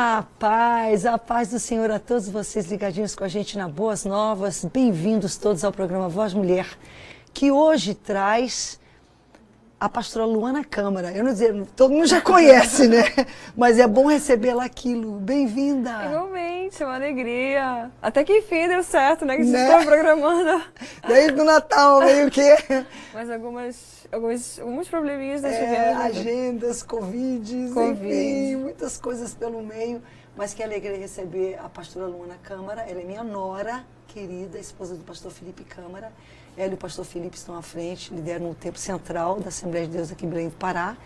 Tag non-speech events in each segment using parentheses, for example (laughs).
A paz, a paz do Senhor a todos vocês ligadinhos com a gente na Boas Novas. Bem-vindos todos ao programa Voz Mulher, que hoje traz a pastora Luana Câmara. Eu não dizer, todo mundo já conhece, né? (laughs) Mas é bom recebê-la aqui, Lu. Bem-vinda. Igualmente, é uma alegria. Até que enfim deu certo, né? Que vocês né? estão programando. (laughs) Desde o Natal, meio que. Mas algumas, alguns, alguns probleminhas nós é, Agendas, Covid, Covid, enfim, muitas coisas pelo meio. Mas que alegria receber a pastora Luana Câmara. Ela é minha nora querida, esposa do pastor Felipe Câmara. Ela e o pastor Felipe estão à frente, lideram o tempo central da Assembleia de Deus aqui em Belém do Pará.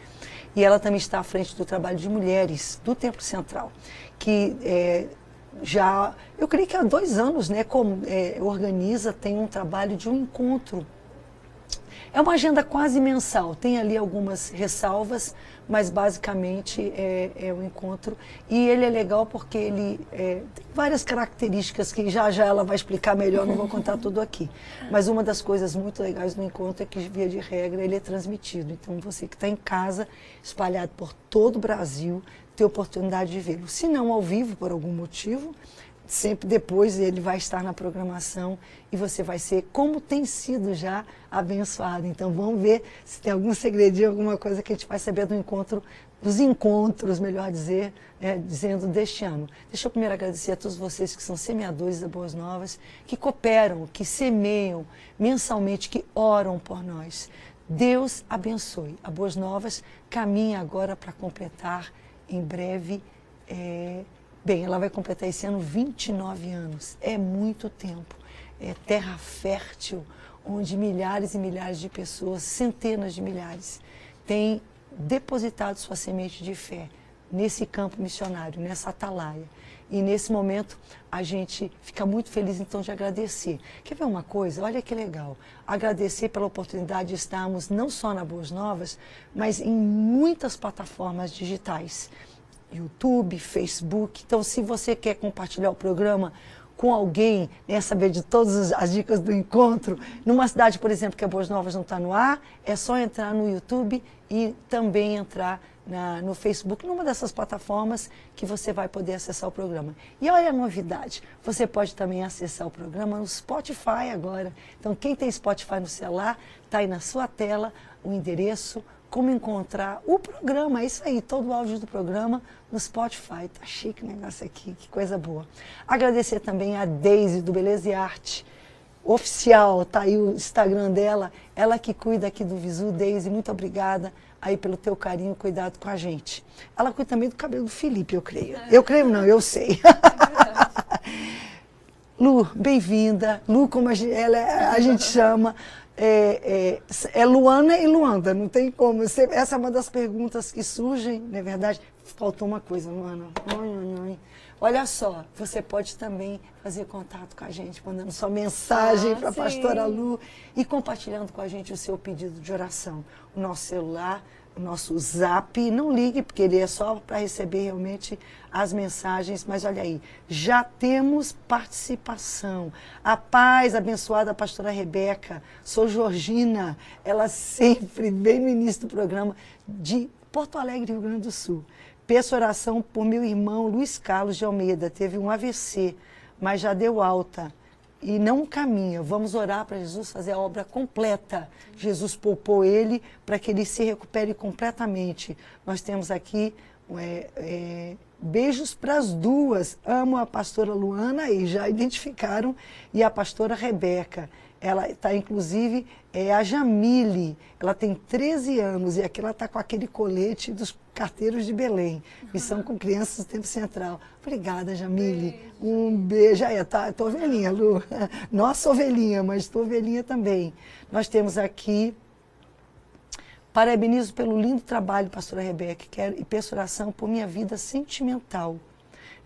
E ela também está à frente do trabalho de mulheres do Templo Central, que é, já, eu creio que há dois anos, né, como, é, organiza, tem um trabalho de um encontro é uma agenda quase mensal, tem ali algumas ressalvas, mas basicamente é, é um encontro. E ele é legal porque ele é, tem várias características que já já ela vai explicar melhor, não vou contar tudo aqui. Mas uma das coisas muito legais do encontro é que, via de regra, ele é transmitido. Então você que está em casa, espalhado por todo o Brasil, tem oportunidade de vê-lo. Se não ao vivo, por algum motivo, sempre depois ele vai estar na programação e você vai ser como tem sido já abençoado. Então vamos ver se tem algum segredinho, alguma coisa que a gente vai saber do encontro, dos encontros, melhor dizer, né, dizendo deste ano. Deixa eu primeiro agradecer a todos vocês que são semeadores da Boas Novas, que cooperam, que semeiam mensalmente, que oram por nós. Deus abençoe. A Boas Novas caminha agora para completar em breve. É, Bem, ela vai completar esse ano 29 anos. É muito tempo. É terra fértil, onde milhares e milhares de pessoas, centenas de milhares, têm depositado sua semente de fé nesse campo missionário, nessa atalaia. E nesse momento a gente fica muito feliz então de agradecer. Quer ver uma coisa? Olha que legal. Agradecer pela oportunidade de estarmos não só na Boas Novas, mas em muitas plataformas digitais. YouTube, Facebook. Então, se você quer compartilhar o programa com alguém, né, saber de todas as dicas do encontro, numa cidade, por exemplo, que a Boas Novas não está no ar, é só entrar no YouTube e também entrar na, no Facebook, numa dessas plataformas que você vai poder acessar o programa. E olha a novidade, você pode também acessar o programa no Spotify agora. Então, quem tem Spotify no celular, está aí na sua tela o endereço, como encontrar o programa, é isso aí, todo o áudio do programa no Spotify. Tá chique o negócio aqui, que coisa boa. Agradecer também a Daisy do Beleza e Arte oficial, tá aí o Instagram dela, ela que cuida aqui do Visu, Daisy, muito obrigada aí pelo teu carinho, cuidado com a gente. Ela cuida também do cabelo do Felipe, eu creio. Eu creio não, eu sei. (laughs) Lu, bem-vinda. Lu, como a gente, ela, é, a gente chama é, é, é, Luana e Luanda, não tem como. Essa é uma das perguntas que surgem, na é verdade. Faltou uma coisa, Luana. Olha só, você pode também fazer contato com a gente, mandando sua mensagem ah, para a pastora Lu e compartilhando com a gente o seu pedido de oração. O nosso celular nosso zap. Não ligue, porque ele é só para receber realmente as mensagens. Mas olha aí, já temos participação. A paz abençoada, pastora Rebeca. Sou Georgina, ela sempre, bem no início do programa, de Porto Alegre, Rio Grande do Sul. Peço oração por meu irmão Luiz Carlos de Almeida. Teve um AVC, mas já deu alta e não caminha. Vamos orar para Jesus fazer a obra completa. Jesus poupou ele para que ele se recupere completamente. Nós temos aqui é, é, beijos para as duas. Amo a pastora Luana e já (laughs) identificaram, e a pastora Rebeca. Ela está, inclusive, é a Jamile. Ela tem 13 anos e aqui ela está com aquele colete dos carteiros de Belém. Missão com crianças do Tempo Central. Obrigada, Jamile. Um beijo. Aí, tá, tô ovelhinha, Lu. (laughs) Nossa ovelhinha, mas estou ovelhinha também. Nós temos aqui Parabenizo pelo lindo trabalho, pastora Rebeca, quero, e peço oração por minha vida sentimental.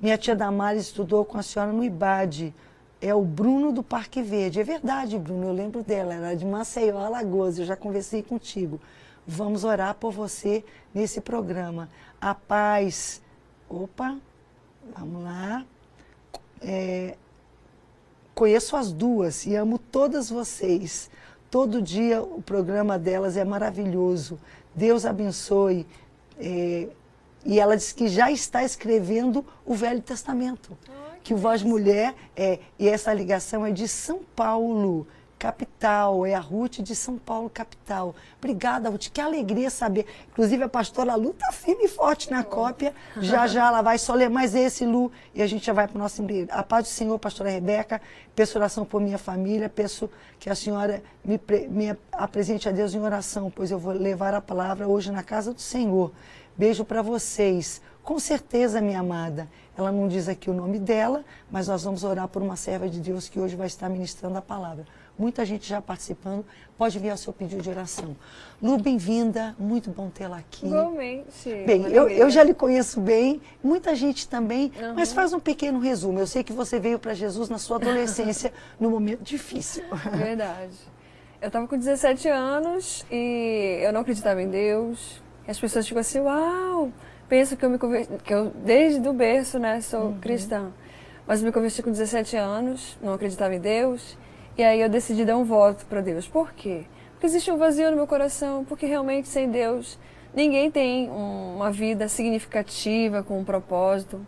Minha tia Damares estudou com a senhora no IBAD, é o Bruno do Parque Verde. É verdade, Bruno, eu lembro dela, ela é de Maceió, Alagoas, eu já conversei contigo. Vamos orar por você nesse programa. A paz. Opa, vamos lá. É, conheço as duas e amo todas vocês. Todo dia o programa delas é maravilhoso. Deus abençoe. É, e ela diz que já está escrevendo o Velho Testamento. Que o Voz Mulher, é, e essa ligação é de São Paulo capital, é a Ruth de São Paulo, capital. Obrigada, Ruth, que alegria saber. Inclusive, a pastora Lu está firme e forte na cópia. Já, já ela vai só ler mais esse, Lu, e a gente já vai para o nosso emprego. A paz do Senhor, pastora Rebeca, peço oração por minha família, peço que a senhora me, me apresente a Deus em oração, pois eu vou levar a palavra hoje na casa do Senhor. Beijo para vocês. Com certeza, minha amada. Ela não diz aqui o nome dela, mas nós vamos orar por uma serva de Deus que hoje vai estar ministrando a palavra. Muita gente já participando. Pode enviar o seu pedido de oração. Lu, bem-vinda. Muito bom tê-la aqui. Igualmente. Bem, eu, eu, já lhe conheço bem, muita gente também, uhum. mas faz um pequeno resumo. Eu sei que você veio para Jesus na sua adolescência, (laughs) num momento difícil. Verdade. Eu estava com 17 anos e eu não acreditava em Deus. E as pessoas ficam assim, uau, penso que eu me converti, que eu desde o berço, né, sou uhum. cristã. Mas me converti com 17 anos, não acreditava em Deus. E aí eu decidi dar um voto para Deus. Por quê? Porque existe um vazio no meu coração, porque realmente sem Deus ninguém tem um, uma vida significativa, com um propósito.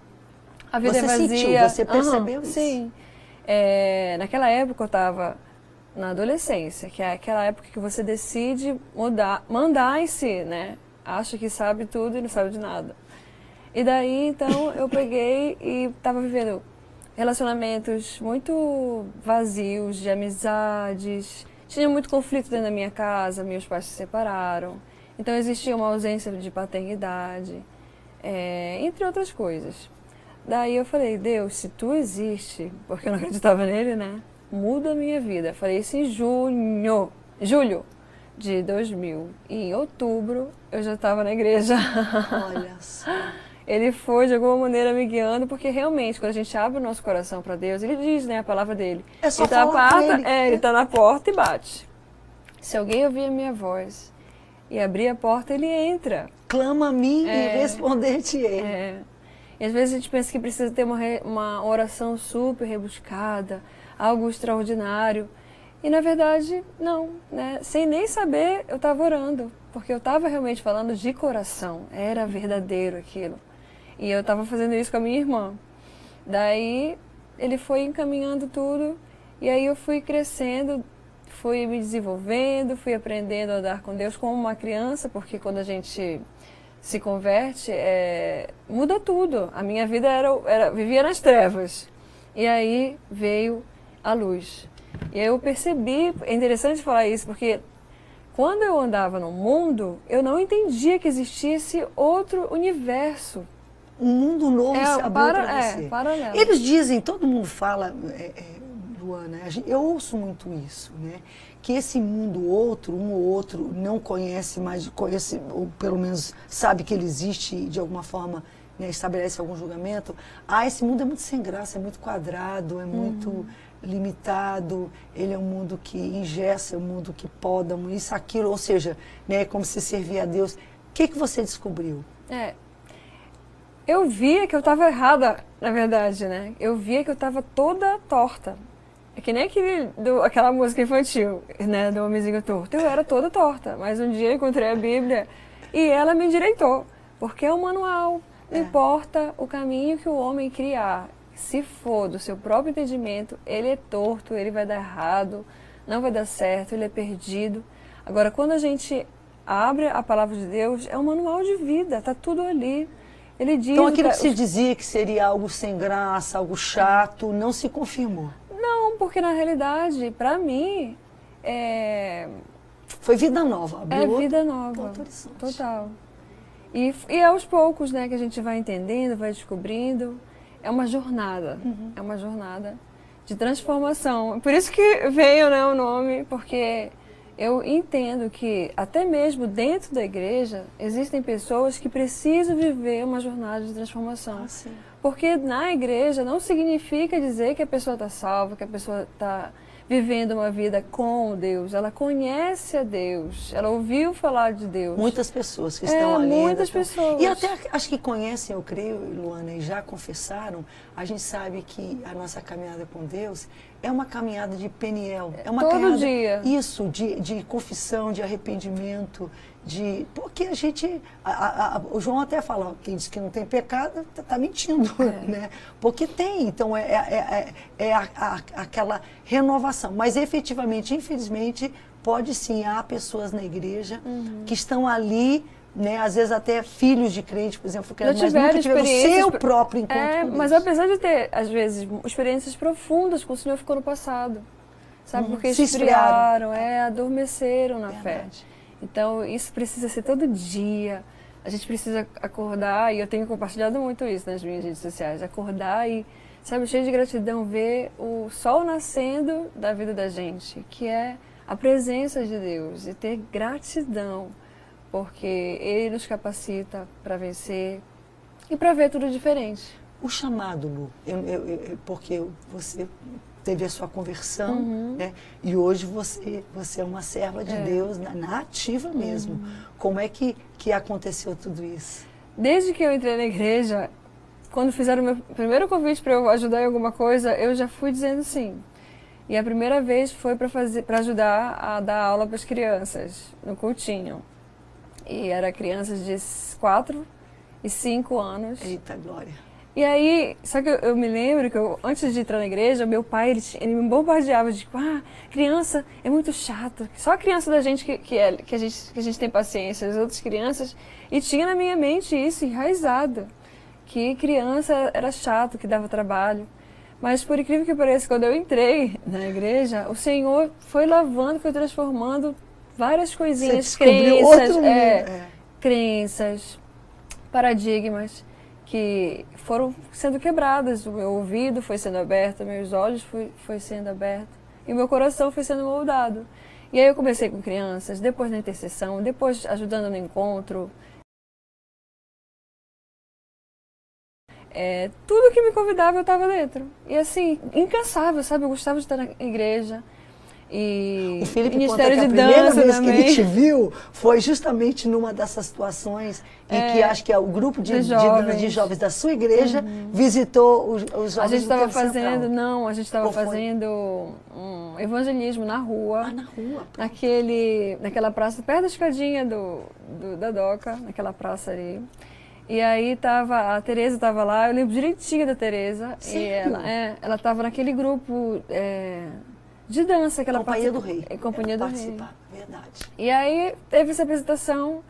A vida você é vazia. Sentiu, você percebeu uhum, isso? Sim. É, naquela época eu estava na adolescência, que é aquela época que você decide mudar, mandar em si, né? Acha que sabe tudo e não sabe de nada. E daí, então, eu peguei e estava vivendo relacionamentos muito vazios de amizades. Tinha muito conflito dentro da minha casa, meus pais se separaram. Então existia uma ausência de paternidade, é, entre outras coisas. Daí eu falei, Deus, se tu existe, porque eu não acreditava nele, né? Muda a minha vida. Falei isso em junho, julho de 2000. E em outubro eu já estava na igreja. Olha só (laughs) ele foi de alguma maneira me guiando, porque realmente, quando a gente abre o nosso coração para Deus, ele diz, né, a palavra dele. É só ele tá falar ele. É, ele está na porta e bate. Se alguém ouvir a minha voz e abrir a porta, ele entra. Clama a mim é, e responder-te-ei. É. E às vezes a gente pensa que precisa ter uma, uma oração super rebuscada, algo extraordinário. E na verdade, não. Né? Sem nem saber, eu estava orando. Porque eu estava realmente falando de coração. Era verdadeiro aquilo. E eu estava fazendo isso com a minha irmã. Daí ele foi encaminhando tudo e aí eu fui crescendo, fui me desenvolvendo, fui aprendendo a andar com Deus como uma criança, porque quando a gente se converte, é, muda tudo. A minha vida era, era vivia nas trevas. E aí veio a luz. E eu percebi, é interessante falar isso, porque quando eu andava no mundo, eu não entendia que existisse outro universo um mundo novo é, se abriu para, para você. É, paralelo. Eles dizem, todo mundo fala, é, é, Luana, eu ouço muito isso, né? Que esse mundo outro, um ou outro, não conhece, mas conhece, ou pelo menos sabe que ele existe de alguma forma né, estabelece algum julgamento. Ah, esse mundo é muito sem graça, é muito quadrado, é muito uhum. limitado, ele é um mundo que ingessa, é um mundo que poda, isso, aquilo, ou seja, né, é como se servir a Deus. O que, que você descobriu? É, eu via que eu estava errada, na verdade, né? Eu via que eu estava toda torta. É que nem aquele, do, aquela música infantil, né? Do homenzinho torto. Eu era toda torta, mas um dia eu encontrei a Bíblia e ela me endireitou. Porque é um manual. Não é. importa o caminho que o homem criar. Se for do seu próprio entendimento, ele é torto, ele vai dar errado, não vai dar certo, ele é perdido. Agora, quando a gente abre a palavra de Deus, é um manual de vida, tá tudo ali. Ele diz então aquilo que se dizia que seria algo sem graça, algo chato, não se confirmou. Não, porque na realidade, para mim, é... foi vida nova. Abriu é vida nova. Total. E, e aos poucos, né, que a gente vai entendendo, vai descobrindo, é uma jornada. Uhum. É uma jornada de transformação. Por isso que veio, né, o nome, porque eu entendo que até mesmo dentro da igreja existem pessoas que precisam viver uma jornada de transformação. Ah, Porque na igreja não significa dizer que a pessoa está salva, que a pessoa está vivendo uma vida com Deus, ela conhece a Deus, ela ouviu falar de Deus. Muitas pessoas que é, estão ali. Muitas pessoas. E até acho que conhecem, eu creio, Luana, e já confessaram, a gente sabe que a nossa caminhada com Deus é uma caminhada de peniel. É uma Todo caminhada, dia. Isso, de, de confissão, de arrependimento, de. Porque a gente. A, a, a, o João até fala, quem diz que não tem pecado, está tá mentindo, é. (laughs) né? Porque tem, então é, é, é, é aquela renovação. Mas efetivamente, infelizmente, pode sim, há pessoas na igreja uhum. que estão ali né, às vezes até filhos de crente, por exemplo, que mas nunca tiveram o seu próprio encontro é, com Mas apesar de ter, às vezes, experiências profundas com o Senhor ficou no passado. Sabe, hum, porque esfriaram, é, adormeceram na Verdade. fé. Então, isso precisa ser todo dia. A gente precisa acordar, e eu tenho compartilhado muito isso nas minhas redes sociais, acordar e, sabe, cheio de gratidão, ver o sol nascendo da vida da gente, que é a presença de Deus, e ter gratidão, porque Ele nos capacita para vencer e para ver tudo diferente. O chamado, Lu, eu, eu, eu, porque você teve a sua conversão, uhum. né? E hoje você, você é uma serva de é. Deus na, na, ativa mesmo. Uhum. Como é que, que aconteceu tudo isso? Desde que eu entrei na igreja, quando fizeram o meu primeiro convite para eu ajudar em alguma coisa, eu já fui dizendo sim. E a primeira vez foi para fazer para ajudar a dar aula para as crianças no cultinho. E era crianças de 4 e 5 anos. Eita glória. E aí, só que eu, eu, me lembro que eu, antes de entrar na igreja, meu pai, ele, ele me bombardeava de, ah, criança é muito chato. Só a criança da gente que, que, é, que, a gente que a gente tem paciência, as outras crianças. E tinha na minha mente isso enraizado, que criança era chato, que dava trabalho. Mas por incrível que pareça, quando eu entrei na igreja, o Senhor foi lavando, foi transformando várias coisinhas, crenças, é, é. crenças, paradigmas que foram sendo quebradas. O meu ouvido foi sendo aberto, meus olhos foi, foi sendo aberto e o meu coração foi sendo moldado. E aí eu comecei com crianças, depois na intercessão, depois ajudando no encontro. É, tudo que me convidava eu estava dentro. E assim, incansável, sabe? Eu gostava de estar na igreja. E o Felipe Ministério conta que a primeira vez também. que ele te viu foi justamente numa dessas situações em é, que acho que é o grupo de, de, jovens. De, de jovens da sua igreja uhum. visitou os, os jovens A gente estava fazendo, não, a gente estava fazendo um evangelismo na rua. Ah, na rua. Naquele, naquela praça, perto da escadinha do, do, da Doca, naquela praça ali. E aí tava, a Tereza estava lá, eu lembro direitinho da Tereza. E ela, é, ela estava naquele grupo... É, de dança que ela Companhia do Rei. É, Companhia do Rei. Verdade. E aí teve essa apresentação.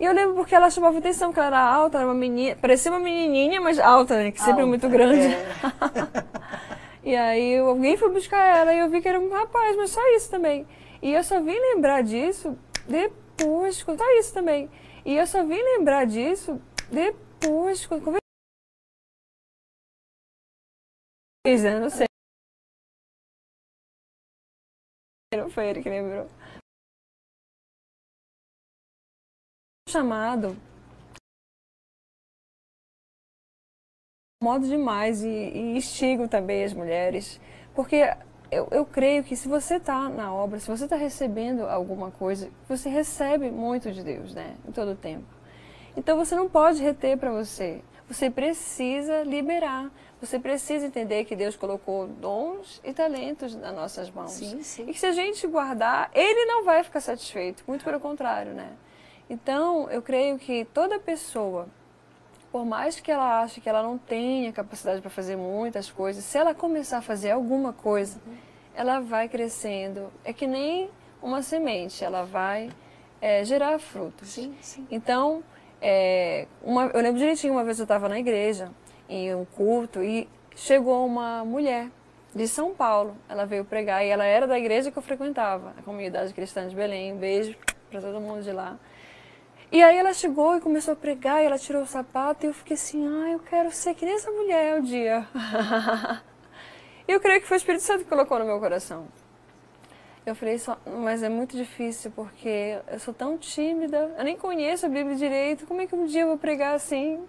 E eu lembro porque ela chamava atenção, porque ela era alta, era uma menina, parecia uma menininha, mas alta, né? Que alta, sempre é muito grande. É. (laughs) e aí alguém foi buscar ela e eu vi que era um rapaz, mas só isso também. E eu só vim lembrar disso depois, só isso também. E eu só vim lembrar disso depois, quando eu não sei. Não foi ele que lembrou. Chamado. Modo demais e, e instigo também as mulheres, porque eu, eu creio que se você está na obra, se você está recebendo alguma coisa, você recebe muito de Deus, né? Em todo o tempo. Então você não pode reter para você. Você precisa liberar. Você precisa entender que Deus colocou dons e talentos nas nossas mãos. Sim, sim. E que se a gente guardar, Ele não vai ficar satisfeito. Muito pelo contrário, né? Então, eu creio que toda pessoa, por mais que ela ache que ela não tenha capacidade para fazer muitas coisas, se ela começar a fazer alguma coisa, uhum. ela vai crescendo. É que nem uma semente, ela vai é, gerar frutos. Sim, sim. Então, é, uma, eu lembro direitinho, uma vez eu estava na igreja em um culto e chegou uma mulher de São Paulo. Ela veio pregar e ela era da igreja que eu frequentava, a comunidade cristã de Belém. Um beijo para todo mundo de lá. E aí ela chegou e começou a pregar e ela tirou o sapato e eu fiquei assim, ah, eu quero ser que nem essa mulher um dia. (laughs) eu creio que foi o Espírito Santo que colocou no meu coração. Eu falei, mas é muito difícil porque eu sou tão tímida, eu nem conheço a Bíblia direito, como é que um dia eu vou pregar assim?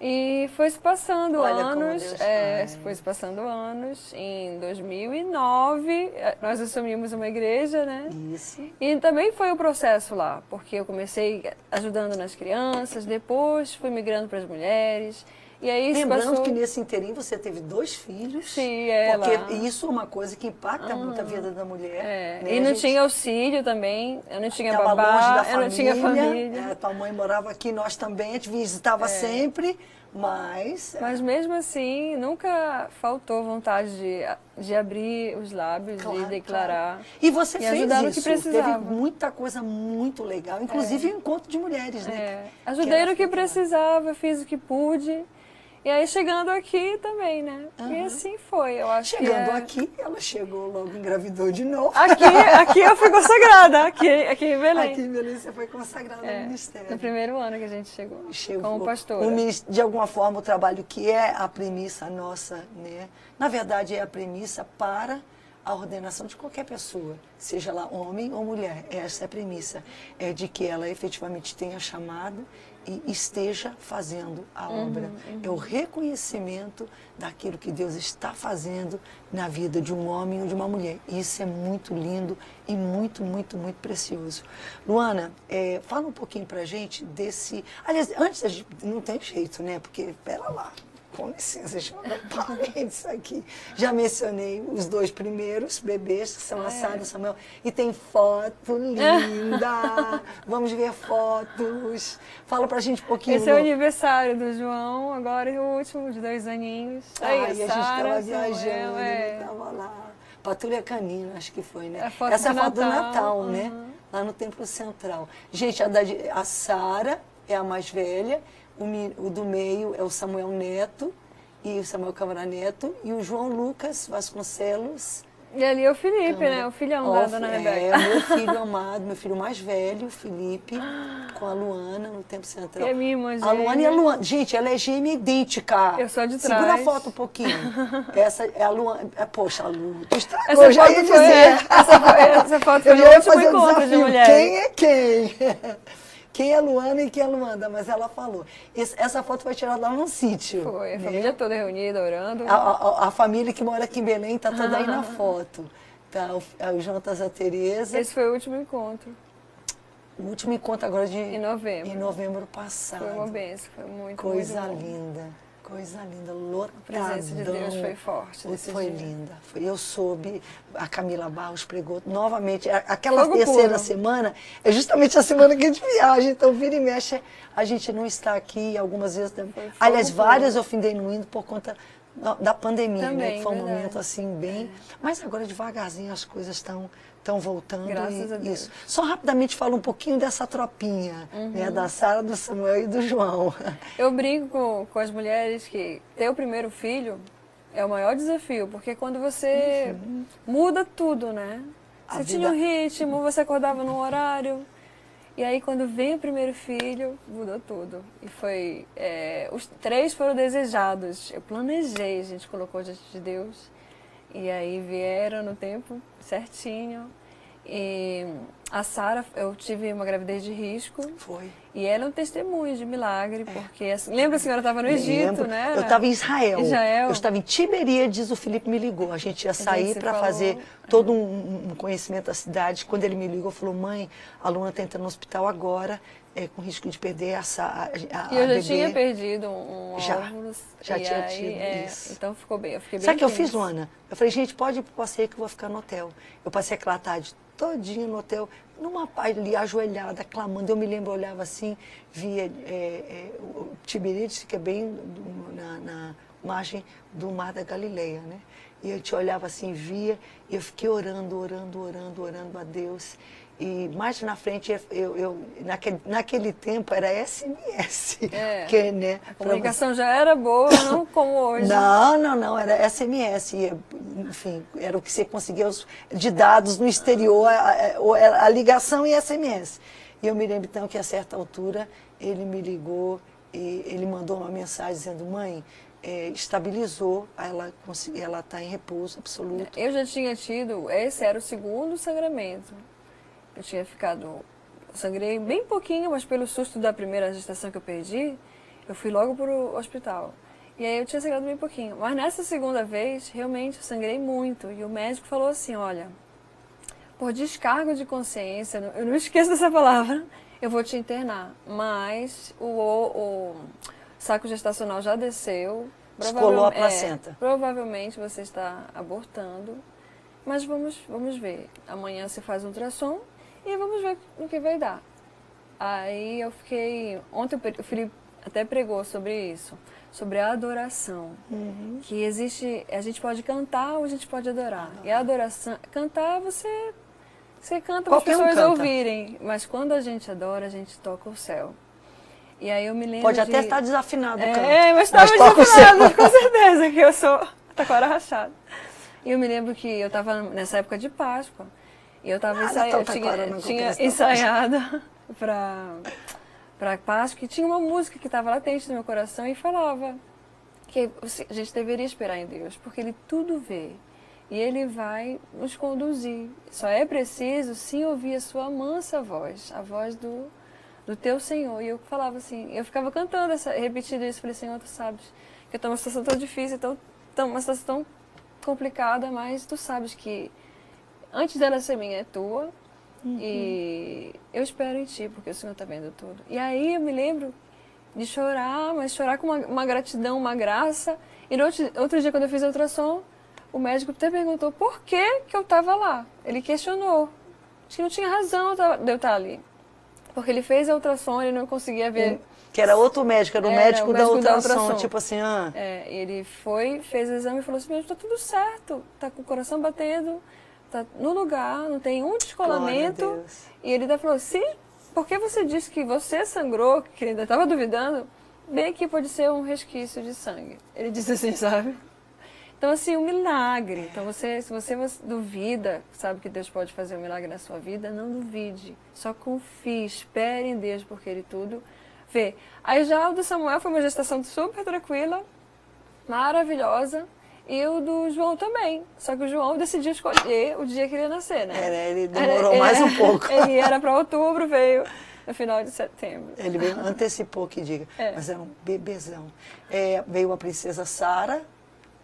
E foi se passando Olha anos, é, foi se passando anos. Em 2009, eh, nós assumimos uma igreja, né? Isso. E também foi o processo lá, porque eu comecei ajudando nas crianças, depois fui migrando para as mulheres. E aí Lembrando passou... que nesse interim você teve dois filhos. Sim, é, Porque isso é uma coisa que impacta muito a vida da mulher. É, né? E não gente tinha auxílio também, eu não tinha tava babá, longe da eu família. não tinha família. É, tua mãe morava aqui, nós também, a gente visitava sempre, mas... é, Mas mesmo assim, nunca faltou vontade de, de abrir os lábios Claro, e declarar. E você E fez isso. que precisava. Teve muita coisa muito legal, inclusive o encontro de mulheres, né? É, ajudei era no que precisava, fiz o que pude. E aí chegando aqui também, né? E Aham. assim foi, eu acho Chegando é... aqui, ela chegou logo, engravidou de novo. Aqui, aqui eu fui consagrada, aqui, aqui em Belém. Aqui em Belém você foi consagrada É, no ministério. no primeiro ano que a gente chegou, Chegou. como minis- de alguma forma, o trabalho que é a premissa nossa, né? Na verdade, é a premissa para a ordenação de qualquer pessoa, seja lá homem ou mulher. Essa é a premissa, é de que ela efetivamente tenha chamado e esteja fazendo a Uhum, obra. É o reconhecimento daquilo que Deus está fazendo na vida de um homem ou de uma mulher. Isso é muito lindo e muito, muito, muito precioso. Luana, é, fala um pouquinho pra gente desse. Aliás, antes a gente não tem jeito, né? Porque, pera lá. Com licença, deixa eu um parênteses aqui. Já mencionei os dois primeiros bebês, que são a Sara e o Samuel. E tem foto linda. (laughs) Vamos ver fotos. Fala pra gente um pouquinho. Esse é o aniversário do João, agora é o último, de dois aninhos. Aí, Ai, a gente estava viajando, é. estava lá. Patrulha Canina, acho que foi, né? É foto Essa do é a foto do Natal, Natal, né? uhum. Lá no Templo Central. Gente, a, a Sara é a mais velha, o, o do meio é o Samuel Neto, e o Samuel Câmara Neto, e o João Lucas Vasconcelos. E ali é o Felipe, Câmara. né? O filhão Ó, da dona é, Rebeca. meu (laughs) filho amado, meu filho mais velho, o Felipe, com a Luana no Templo Central. É minha irmã A Luana e a. Luana. Gente, ela é gêmea idêntica. Eu sou de Segura trás. a foto um pouquinho. (laughs) Essa é a Luana. é, Poxa, a Lu. Tu estragou, Essa eu já ia foi- dizer. (laughs) essa foi- essa foto foi eu ia último fazer o encontro de desafio. mulheres. Quem é quem? Quem é Luana e quem é Luanda? Mas ela falou. Essa foto foi tirada lá no sítio. Foi, a né? família toda reunida, orando. A, a- a família que mora aqui em Belém está toda aí na (laughs) foto. Tá, o, o Jonas, a Tereza. Esse foi o último encontro, O último encontro agora de em novembro. em novembro passado. Foi uma benção, foi muito, Coisa muito linda, coisa linda, lotadão. A presença de Deus foi forte Foi dia. linda. Eu soube, a Camila Barros pregou novamente. Aquela Fogo terceira puro. semana é justamente a semana que a gente viaja, então vira e mexe, a gente não está aqui algumas vezes. Aliás, puro. várias eu findei não indo por conta da, pandemia, né? Também, Que foi um verdade. É. momento assim bem. Mas agora devagarzinho as coisas estão estão voltando. Graças a Deus. Isso. Só rapidamente fala um pouquinho dessa tropinha, Uhum. né? Da Sara, do Samuel e do João. Eu brinco com, as mulheres que ter o primeiro filho é o maior desafio, porque quando você muda tudo, né? Você vida- tinha um ritmo, você acordava num horário. E aí quando vem o primeiro filho, mudou tudo. E foi. é, os três foram desejados. Eu planejei, a gente colocou diante de Deus. E aí vieram no tempo certinho. E a Sara, eu tive uma gravidez de risco. Foi. E ela é um testemunho de milagre, porque assim, lembra a senhora estava no Egito, É. Lembro. né? Eu estava em Israel. Israel. Eu estava em Tiberíades, o Felipe me ligou. A gente ia sair para falou. fazer todo um, um conhecimento da cidade. Quando ele me ligou, falou: mãe, a Luna está entrando no hospital agora, é, com risco de perder a, sa- a, a, E eu já bebê." tinha perdido um, um Já, já tinha aí, tido é, isso. Então ficou bem, eu fiquei bem Sabe o que eu fiz. Luana? Eu falei, gente, pode ir pro passeio que eu vou ficar no hotel. Eu passei aquela tarde todinha no hotel, numa ali, ajoelhada, clamando. Eu me lembro, eu olhava assim, via é, é, o Tiberíades, fica bem do- na, na margem do Mar da Galileia, né? E eu te olhava assim, via, e eu fiquei orando, orando, orando, orando a Deus. E mais na frente, eu, eu naquele, naquele tempo era SMS. É. (laughs) Que, né, A comunicação já era boa, (coughs) não como hoje. não, não, não, era SMS, e, enfim, era o que você conseguia os- de dados no exterior, a, a- a ligação e SMS. E eu me lembro então que a certa altura ele me ligou e ele mandou uma mensagem dizendo, mãe, eh, estabilizou, ela está em repouso absoluto. Eu já tinha tido, esse era o segundo sangramento. Eu tinha ficado, sangrei bem pouquinho, mas pelo susto da primeira gestação que eu perdi, Eu fui logo pro hospital. E aí eu tinha sangrado bem pouquinho. Mas nessa segunda vez, realmente, eu sangrei muito. E o médico falou assim, olha, por descargo de consciência, eu não (laughs) esqueço dessa palavra, eu vou te internar. Mas o, o, saco gestacional já desceu. Escolou a placenta. É, provavelmente você está abortando. Mas vamos, vamos ver. Amanhã você faz um ultrassom e vamos ver o que vai dar. Aí eu fiquei. Ontem o Felipe até pregou sobre isso, sobre a adoração. Uhum. Que existe. A gente pode cantar ou a gente pode adorar. E a adoração. Cantar você. Você canta para as pessoas um ouvirem. Mas quando a gente adora, a gente toca o céu. E aí eu me lembro. Pode de... até estar desafinado é, canto. É, mas estava desafinado, com certeza, que eu sou (laughs) taquara rachada. E eu me lembro que eu estava nessa época de Páscoa. E eu estava ah, ensaia... tinha, tinha ensaiada (laughs) para para Páscoa e tinha uma música que estava latente no meu coração e falava que a gente deveria esperar em Deus, porque Ele tudo vê e Ele vai nos conduzir. Só é preciso sim ouvir a Sua mansa voz, a voz do, do Teu Senhor. E eu falava assim, eu ficava cantando, essa, repetindo isso, falei, Senhor, Tu sabes que eu estou numa situação tão difícil, tão, tão, uma situação tão complicada, mas Tu sabes que antes dela ser minha é Tua, Uhum. E eu espero em ti, porque o Senhor está vendo tudo. E aí eu me lembro de chorar, mas chorar com uma, uma gratidão, uma graça. E no outro, outro dia, quando eu fiz a ultrassom, o médico até perguntou por que, que eu estava lá. Ele questionou. Acho que não tinha razão de eu estar ali. Porque ele fez a ultrassom, ele não conseguia ver. Que era outro médico, era o, era médico, o médico, da, ultrassom, da ultrassom. tipo assim, ah. É, ele foi, fez o exame e falou assim, está tudo certo, tá com o coração batendo, tá no lugar, não tem um descolamento. E ele ainda falou, sim, porque você disse que você sangrou, que ele ainda estava duvidando, bem que pode ser um resquício de sangue. Ele disse assim, (laughs) sabe? Então, assim, um milagre. Então, você, se você duvida, sabe que Deus pode fazer um milagre na sua vida, não duvide. Só confie, espere em Deus, porque Ele tudo vê. Aí já o do Samuel foi uma gestação super tranquila, maravilhosa. E o do João também. Só que o João decidiu escolher o dia que ele ia nascer, né? É, ele demorou era, mais um pouco. (laughs) Ele era para outubro, veio no final de setembro. Ele veio, antecipou que diga. É. Mas era um bebezão. É, veio a princesa Sara,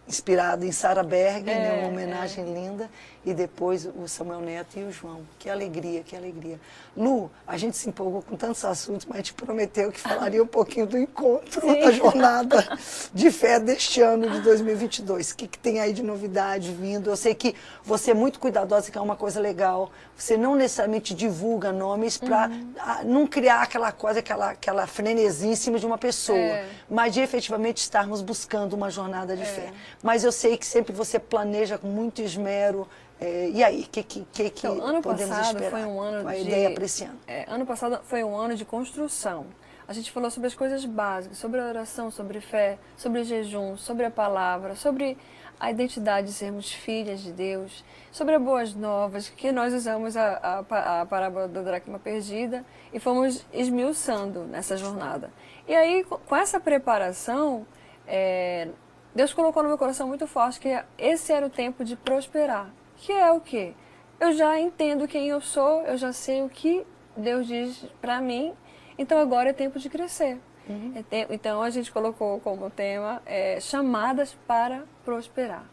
inspirado em Sarah Berg, é, né, uma homenagem é. linda, e depois o Samuel Neto e o João. Que alegria, que alegria. Lu, a gente se empolgou com tantos assuntos, mas gente prometeu que falaria um pouquinho do encontro, Sim. da jornada de fé deste ano de 2022. O que, que tem aí de novidade vindo? Eu sei que você é muito cuidadosa, que é uma coisa legal. Você não necessariamente divulga nomes para uhum. não criar aquela coisa, aquela, aquela frenesia em cima de uma pessoa, é. mas de efetivamente estarmos buscando uma jornada de é. fé. Mas eu sei que sempre você planeja com muito esmero. É, e aí, o que, que, que, que então, ano podemos passado esperar? Foi um ano a de, ideia para esse ano? É, ano passado foi um ano de construção. A gente falou sobre as coisas básicas, sobre a oração, sobre fé, sobre jejum, sobre a palavra, sobre a identidade de sermos filhas de Deus, sobre as boas novas, que nós usamos a, a, a parábola da dracma perdida e fomos esmiuçando nessa jornada. E aí, com essa preparação, é, Deus colocou no meu coração muito forte que esse era o tempo de prosperar. Que é o quê? Eu já entendo quem eu sou, eu já sei o que Deus diz para mim, então agora é tempo de crescer. Uhum. É te... Então a gente colocou como tema é, chamadas para prosperar.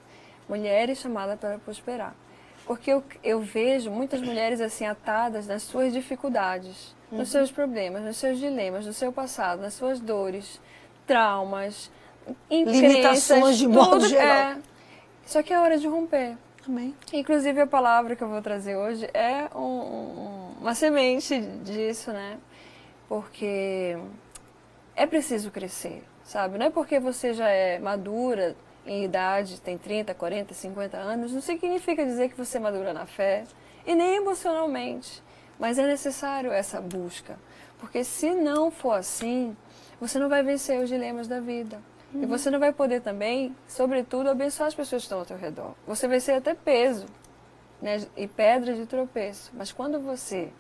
Mulheres chamadas para prosperar. Porque eu, eu vejo muitas mulheres assim atadas nas suas dificuldades, uhum. nos seus problemas, nos seus dilemas, no seu passado, nas suas dores, traumas, limitações de modo tudo, geral. É. Só que é hora de romper. Amém. Inclusive a palavra que eu vou trazer hoje é um, um, uma semente disso, né? Porque é preciso crescer, sabe? Não é porque você já é madura em idade, tem 30, 40, 50 anos, não significa dizer que você é madura na fé e nem emocionalmente. Mas é necessário essa busca. Porque se não for assim, você não vai vencer os dilemas da vida. Uhum. E você não vai poder também, sobretudo, abençoar as pessoas que estão ao teu redor. Você vai ser até peso né, e pedra de tropeço. Mas quando você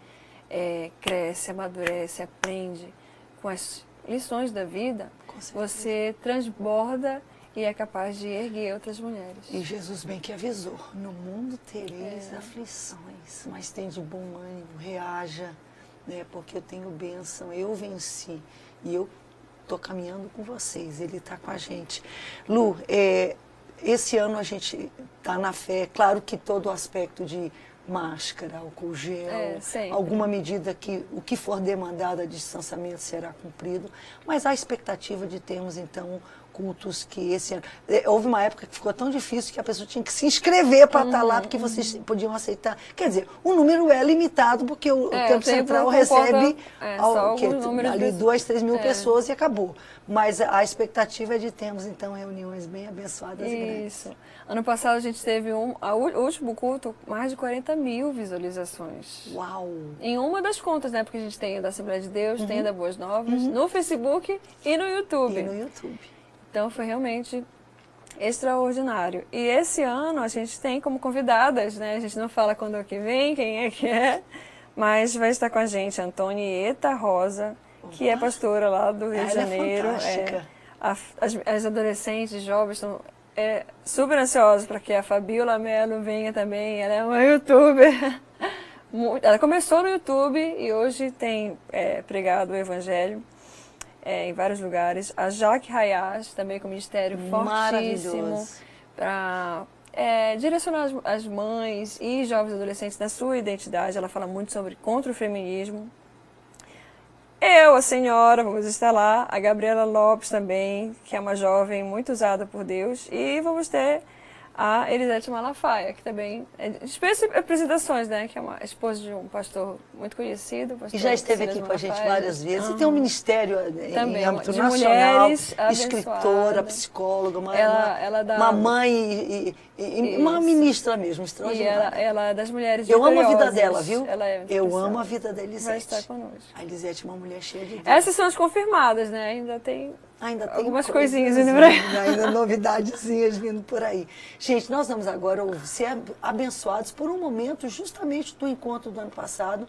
é, cresce, amadurece, aprende com as lições da vida, você transborda e é capaz de erguer outras mulheres. E Jesus bem que avisou: no mundo tereis é. aflições, mas tem de bom ânimo, reaja, né, porque eu tenho bênção, eu venci. E eu estou caminhando com vocês, Ele está com a gente. Lu, é, esse ano a gente está na fé, claro que todo o aspecto de máscara, álcool gel, é, alguma medida que o que for demandado a distanciamento será cumprido, mas há expectativa de termos então cultos que esse ano. É, houve uma época que ficou tão difícil que a pessoa tinha que se inscrever para estar tá lá, uhum, porque vocês uhum. podiam aceitar. Quer dizer, o número é limitado, porque o, é, Tempo Central recebe é, ao, que, ali duas, três mil é. pessoas e acabou. Mas a expectativa é de termos, então, reuniões bem abençoadas Isso. e grandes. Ano passado a gente teve um, a, o último culto, mais de 40 mil visualizações. Uau! Em uma das contas, né? Porque a gente tem da Assembleia de Deus, uhum. tem da Boas Novas, uhum. no Facebook e no YouTube. E no YouTube. Então foi realmente extraordinário. E esse ano a gente tem como convidadas, né? A gente não fala quando é que vem, quem é que é, mas vai estar com a gente Antonieta Rosa, que é pastora lá do Rio de é Janeiro. É, a, as, as, adolescentes, jovens estão é, super ansiosas para que a Fabiola Mello venha também. Ela é uma youtuber. (laughs) Ela começou no YouTube e hoje tem é, pregado o Evangelho é, em vários lugares. A Jaque Hayash, também com ministério fortíssimo para é, direcionar as, as, mães e jovens adolescentes na sua identidade. Ela fala muito sobre contra o feminismo. Eu, a senhora, vamos estar lá. A Gabriela Lopes também, que é uma jovem muito usada por Deus. E vamos ter a Elisete Malafaia, que também é dispensa apresentações, né? Que é uma esposa de um pastor muito conhecido. Pastor e já esteve aqui com a gente várias vezes. Uhum. E tem um ministério também, em âmbito de nacional, mulheres escritora, psicóloga, uma, ela, ela dá, uma mãe e, e, e uma ministra mesmo, extraordinária. E ela, ela é das mulheres Eu amo a vida dela, viu? Ela é Eu amo a vida da Elisete. Vai estar conosco. A Elisete é uma mulher cheia de Deus. Essas são as confirmadas, né? Ainda tem Ainda tem algumas coisinhas indo por aí. Ainda novidadezinhas vindo por aí. Gente, nós vamos agora ser abençoados por um momento justamente do encontro do ano passado,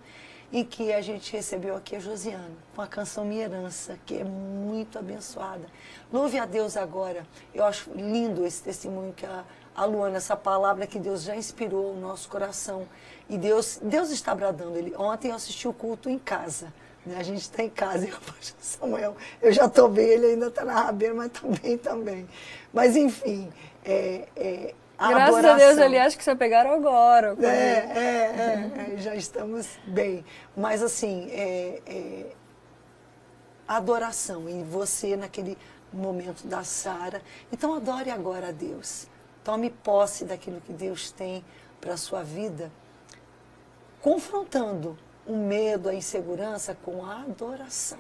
em que a gente recebeu aqui a Josiana, com a canção Minha Herança, que é muito abençoada. Louve a Deus agora. Eu acho lindo esse testemunho que a, a Luana, essa palavra que Deus já inspirou o nosso coração. E Deus, Deus está bradando. Ele, ontem eu assisti o culto em casa. A gente está em casa (laughs) e o pastor Samuel, eu já estou bem, ele ainda está na rabeira, mas está bem também. Mas, enfim, é, é, a Graças adoração. a Deus, aliás, que você pegaram agora. É, é, é, é, já estamos bem. Mas, assim, é, é, adoração, e você naquele momento da Sara. Então, adore agora a Deus. Tome posse daquilo que Deus tem para a sua vida, confrontando o medo, a insegurança com a adoração,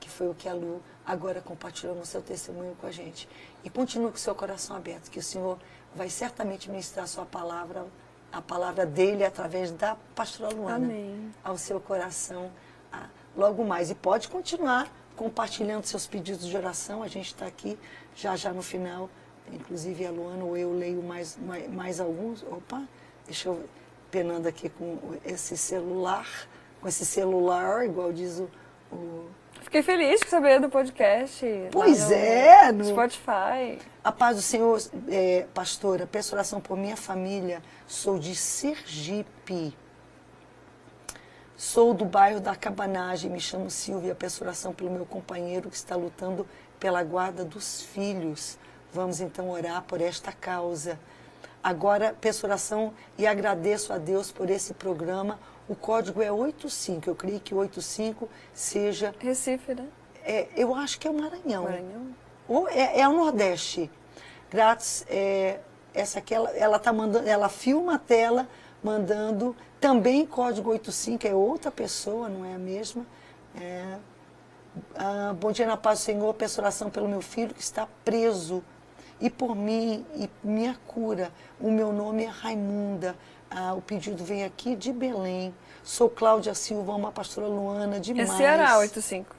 que foi o que a Lu agora compartilhou no seu testemunho com a gente. E continue com o seu coração aberto, que o Senhor vai certamente ministrar a sua palavra, a palavra dele através da pastora Luana Amém. ao seu coração a, logo mais. E pode continuar compartilhando seus pedidos de oração, a gente está aqui já já no final, inclusive a Luana ou eu leio mais, mais, mais alguns. Opa, deixa eu penando aqui com esse celular com esse celular, igual diz o. o... Fiquei feliz de saber do podcast. Pois no é, no Spotify. A paz do Senhor, é, pastora, peço oração por minha família. Sou de Sergipe. Sou do bairro da Cabanagem, me chamo Silvia. Peço oração pelo meu companheiro que está lutando pela guarda dos filhos. Vamos então orar por esta causa. Agora, peço oração e agradeço a Deus por esse programa o código é 85. Eu creio que 85 seja. Recife, né? É, eu acho que é o Maranhão. Maranhão. Ou é, é o Nordeste. Grátis, é, essa aqui, ela, ela tá mandando, ela filma a tela mandando também código 85, é outra pessoa, não é a mesma. É, ah, bom dia na paz do Senhor, peço oração pelo meu filho que está preso e por mim e minha cura. O meu nome é Raimunda. Ah, o pedido vem aqui de Belém. Sou Cláudia Silva, uma pastora Luana demais. É Ceará 85.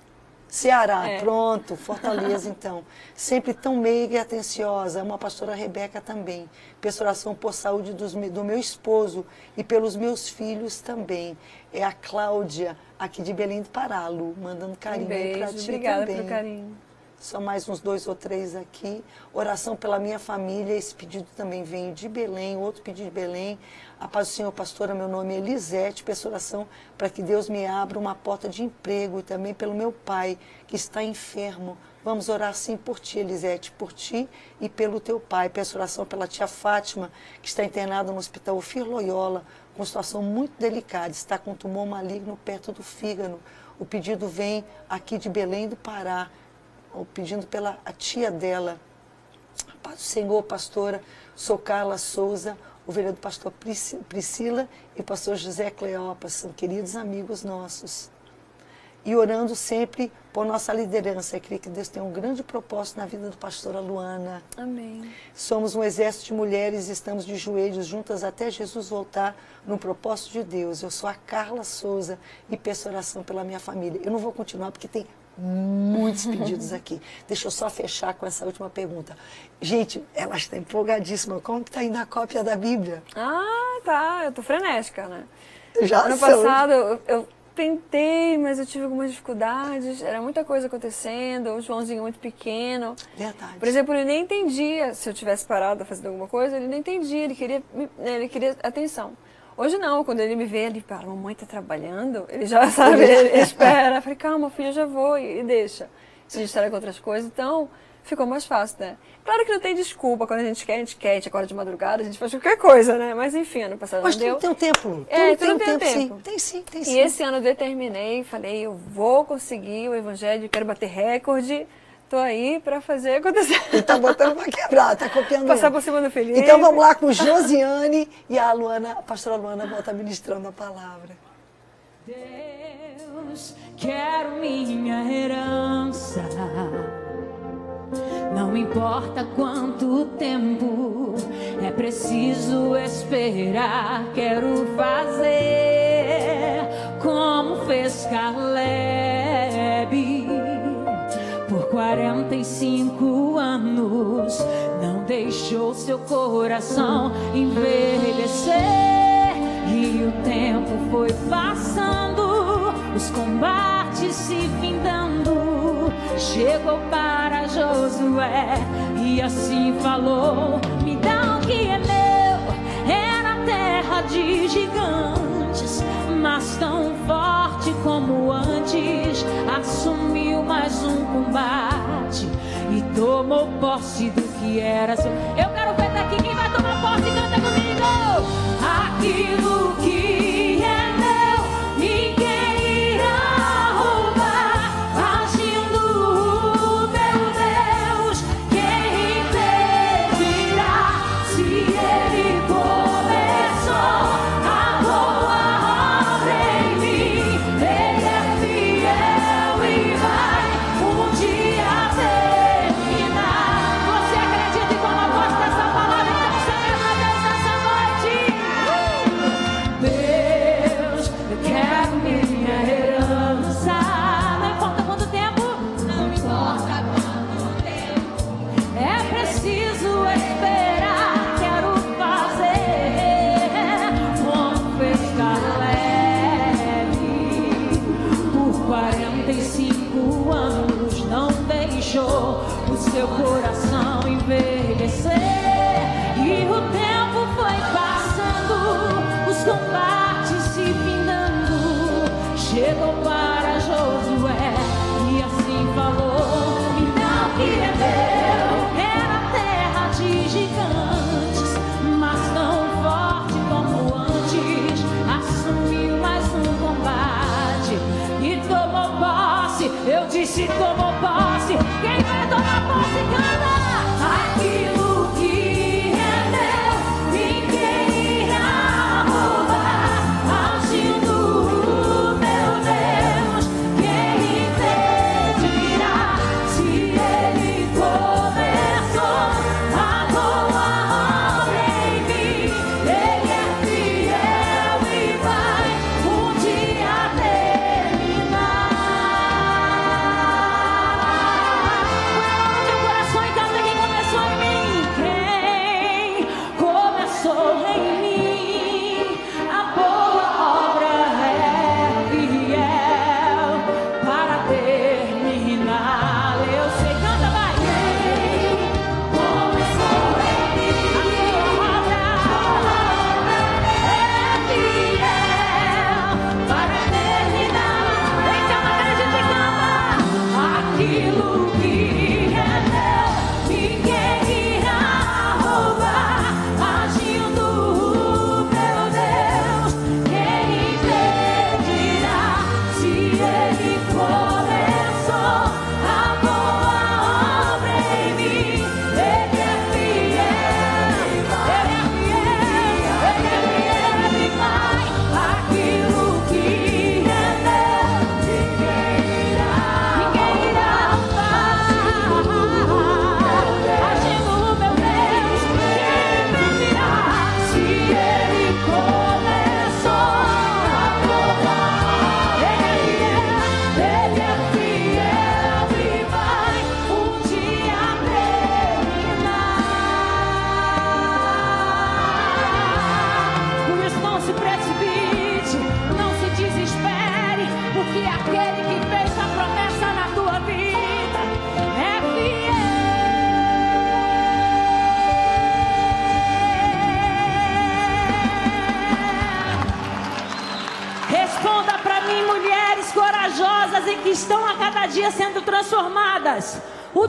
Ceará, é. pronto, Fortaleza (laughs) então. Sempre tão meiga e atenciosa, uma pastora Rebeca também. Peço oração por saúde dos, do meu esposo e pelos meus filhos também. É a Cláudia, aqui de Belém do Pará, Lu, mandando carinho um para ti obrigada também. pelo carinho. São mais uns dois ou três aqui. Oração pela minha família, esse pedido também vem de Belém, outro pedido de Belém. A paz do Senhor, pastora, meu nome é Elisete, peço oração para que Deus me abra uma porta de emprego e também pelo meu pai, que está enfermo Vamos orar sim por ti, Elisete, por ti e pelo teu pai. Peço oração pela tia Fátima, que está internada no hospital Ofir Loyola, com situação muito delicada, está com tumor maligno perto do fígado. O pedido vem aqui de Belém do Pará, pedindo pela tia dela. Paz do Senhor, pastora, sou Carla Souza, ovelha do pastor Priscila e pastor José Cleopas, são queridos amigos nossos e orando sempre por nossa liderança. Eu creio que Deus tem um grande propósito na vida do pastor Luana. Amém. Somos um exército de mulheres e estamos de joelhos juntas até Jesus voltar no propósito de Deus. Eu sou a Carla Souza e peço oração pela minha família. Eu não vou continuar porque tem muitos pedidos aqui. Deixa eu só fechar com essa última pergunta. Gente, ela está empolgadíssima. Como que está indo a cópia da Bíblia? Ah, tá. Eu tô frenética, né? Já ano passado eu, eu tentei, mas eu tive algumas dificuldades, era muita coisa acontecendo, o Joãozinho muito pequeno. Verdade. Por exemplo, ele nem entendia, se eu tivesse parado fazendo alguma coisa, ele nem entendia, ele queria, né, ele queria atenção. Hoje não, quando ele me vê, ele fala, mamãe tá trabalhando, ele já sabe, ele espera. Eu falei, calma, filho, eu já vou, e, e deixa. Se distrai com outras coisas, então ficou mais fácil, né? Claro que não tem desculpa, quando a gente quer, a gente quer, a gente acorda de madrugada, a gente faz qualquer coisa, né? Mas enfim, ano passado Mas não deu. Mas tem um tempo. É, tem um tempo. tempo. Sim. Tem sim, tem sim. E esse ano eu determinei, falei, eu vou conseguir o evangelho, quero bater recorde. Tô aí para fazer acontecer. Ele tá botando para quebrar, tá copiando. Passar por cima do Felipe. Então vamos lá com Josiane e a Luana, a pastora Luana volta ministrando a palavra. Deus, quero minha herança não importa quanto tempo é preciso esperar. Quero fazer como fez Caleb. Por 45 anos, não deixou seu coração envelhecer. E o tempo foi passando, os combates se findando chegou para Josué e assim falou: Me dá o que é meu. Era terra de gigantes, mas tão forte como antes. Assumiu mais um combate e tomou posse do que era seu. Eu quero ver daqui quem vai tomar posse. Canta comigo. Aquilo que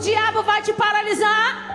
diabo vai te paralisar?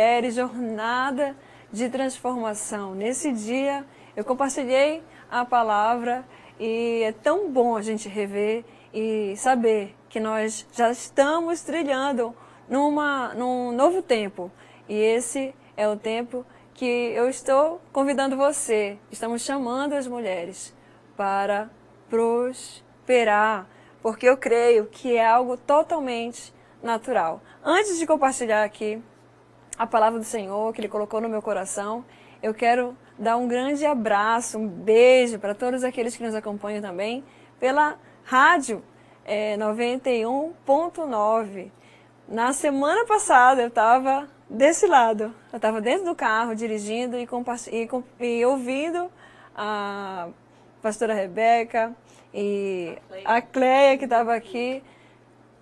Mulheres, jornada de transformação. Nesse dia eu compartilhei a palavra e é tão bom a gente rever e saber que nós já estamos trilhando numa, num novo tempo. E esse é o tempo que eu estou convidando você, estamos chamando as mulheres para prosperar, porque eu creio que é algo totalmente natural. Antes de compartilhar aqui a palavra do Senhor que Ele colocou no meu coração. Eu quero dar um grande abraço, um beijo para todos aqueles que nos acompanham também pela rádio é, 91.9. Na semana passada eu estava desse lado, eu estava dentro do carro dirigindo e, e, e ouvindo a pastora Rebeca e a Cleia que estava aqui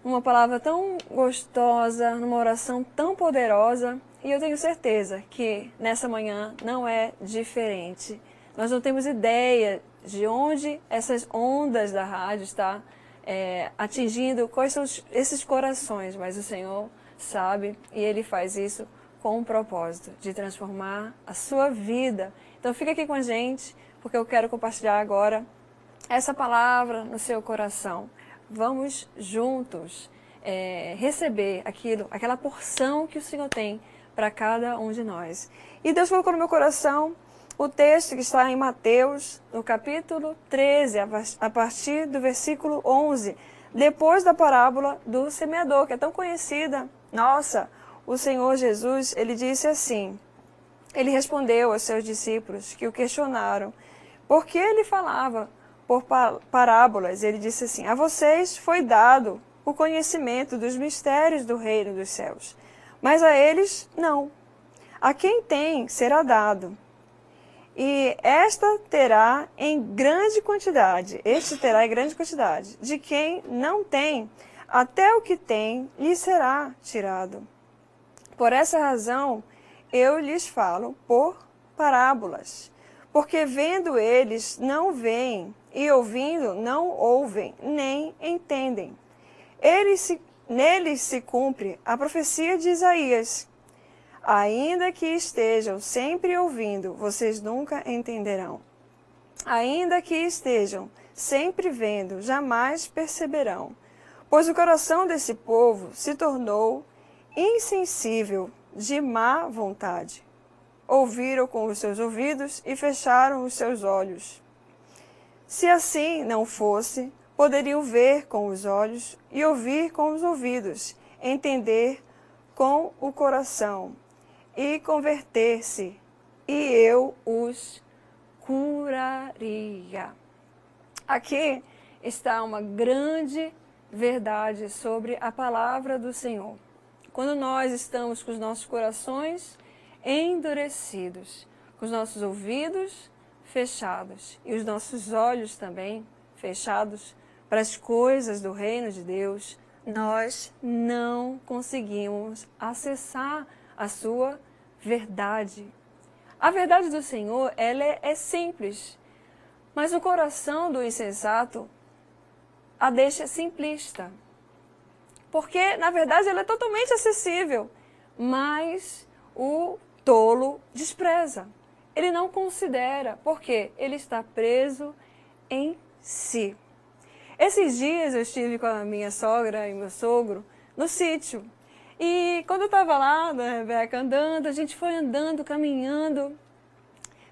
uma palavra tão gostosa, numa oração tão poderosa. E eu tenho certeza que nessa manhã não é diferente. Nós não temos ideia de onde essas ondas da rádio estão é, atingindo, quais são esses corações, mas o Senhor sabe e Ele faz isso com um propósito de transformar a sua vida. Então fica aqui com a gente, porque eu quero compartilhar agora essa palavra no seu coração. Vamos juntos é, receber aquilo, aquela porção que o Senhor tem para cada um de nós. E Deus colocou no meu coração o texto que está em Mateus, no capítulo 13, a partir do versículo 11, depois da parábola do semeador, que é tão conhecida. Nossa, o Senhor Jesus, ele disse assim: Ele respondeu aos seus discípulos que o questionaram, por que ele falava por parábolas? Ele disse assim: A vocês foi dado o conhecimento dos mistérios do reino dos céus mas a eles não. A quem tem será dado. E esta terá em grande quantidade, este terá em grande quantidade. De quem não tem, até o que tem lhe será tirado. Por essa razão, eu lhes falo por parábolas, porque vendo eles não veem, e ouvindo não ouvem, nem entendem. Eles se Neles se cumpre a profecia de Isaías. Ainda que estejam sempre ouvindo, vocês nunca entenderão. Ainda que estejam sempre vendo, jamais perceberão. Pois o coração desse povo se tornou insensível de má vontade. Ouviram com os seus ouvidos e fecharam os seus olhos. Se assim não fosse, poderiam ver com os olhos e ouvir com os ouvidos, entender com o coração e converter-se, e eu os curaria. Aqui está uma grande verdade sobre a palavra do Senhor. Quando nós estamos com os nossos corações endurecidos, com os nossos ouvidos fechados e os nossos olhos também fechados, para as coisas do reino de Deus, nós não conseguimos acessar a sua verdade. A verdade do Senhor, ela é, é simples, Mas o coração do insensato a deixa simplista. Porque, na verdade, ela é totalmente acessível, mas o tolo despreza. Ele não considera, porque ele está preso em si. Esses dias eu estive com a minha sogra e meu sogro no sítio. E quando eu estava lá, né, Rebeca, andando, a gente foi andando, caminhando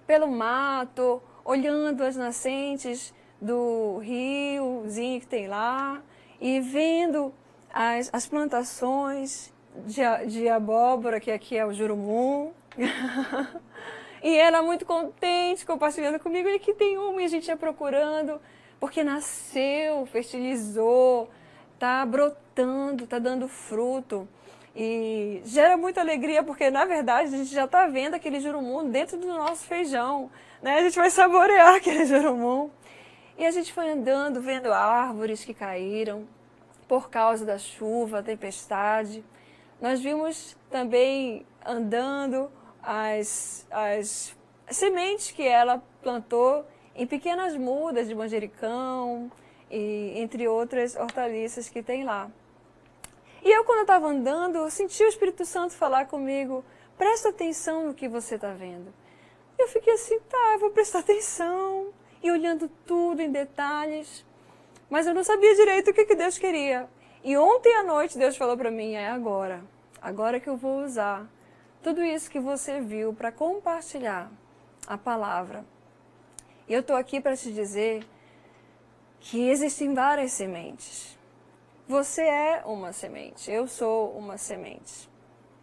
pelo mato, olhando as nascentes do riozinho que tem lá e vendo as, as plantações de, de abóbora, que aqui é o jurumum. (laughs) e ela muito contente, compartilhando comigo, e que tem uma, e a gente ia procurando, porque nasceu, fertilizou, está brotando, está dando fruto. E gera muita alegria, porque na verdade a gente já está vendo aquele jurumum dentro do nosso feijão. Né? A gente vai saborear (laughs) aquele jurumum. E a gente foi andando, vendo árvores que caíram por causa da chuva, tempestade. Nós vimos também andando as, as sementes que ela plantou em pequenas mudas de manjericão, e entre outras hortaliças que tem lá. E eu, quando estava andando, senti o Espírito Santo falar comigo: presta atenção no que você está vendo. Eu fiquei assim, tá, eu vou prestar atenção. E olhando tudo em detalhes. Mas eu não sabia direito o que, que Deus queria. E ontem à noite Deus falou para mim: é agora. Agora que eu vou usar tudo isso que você viu para compartilhar a palavra. E eu estou aqui para te dizer que existem várias sementes. Você é uma semente, eu sou uma semente.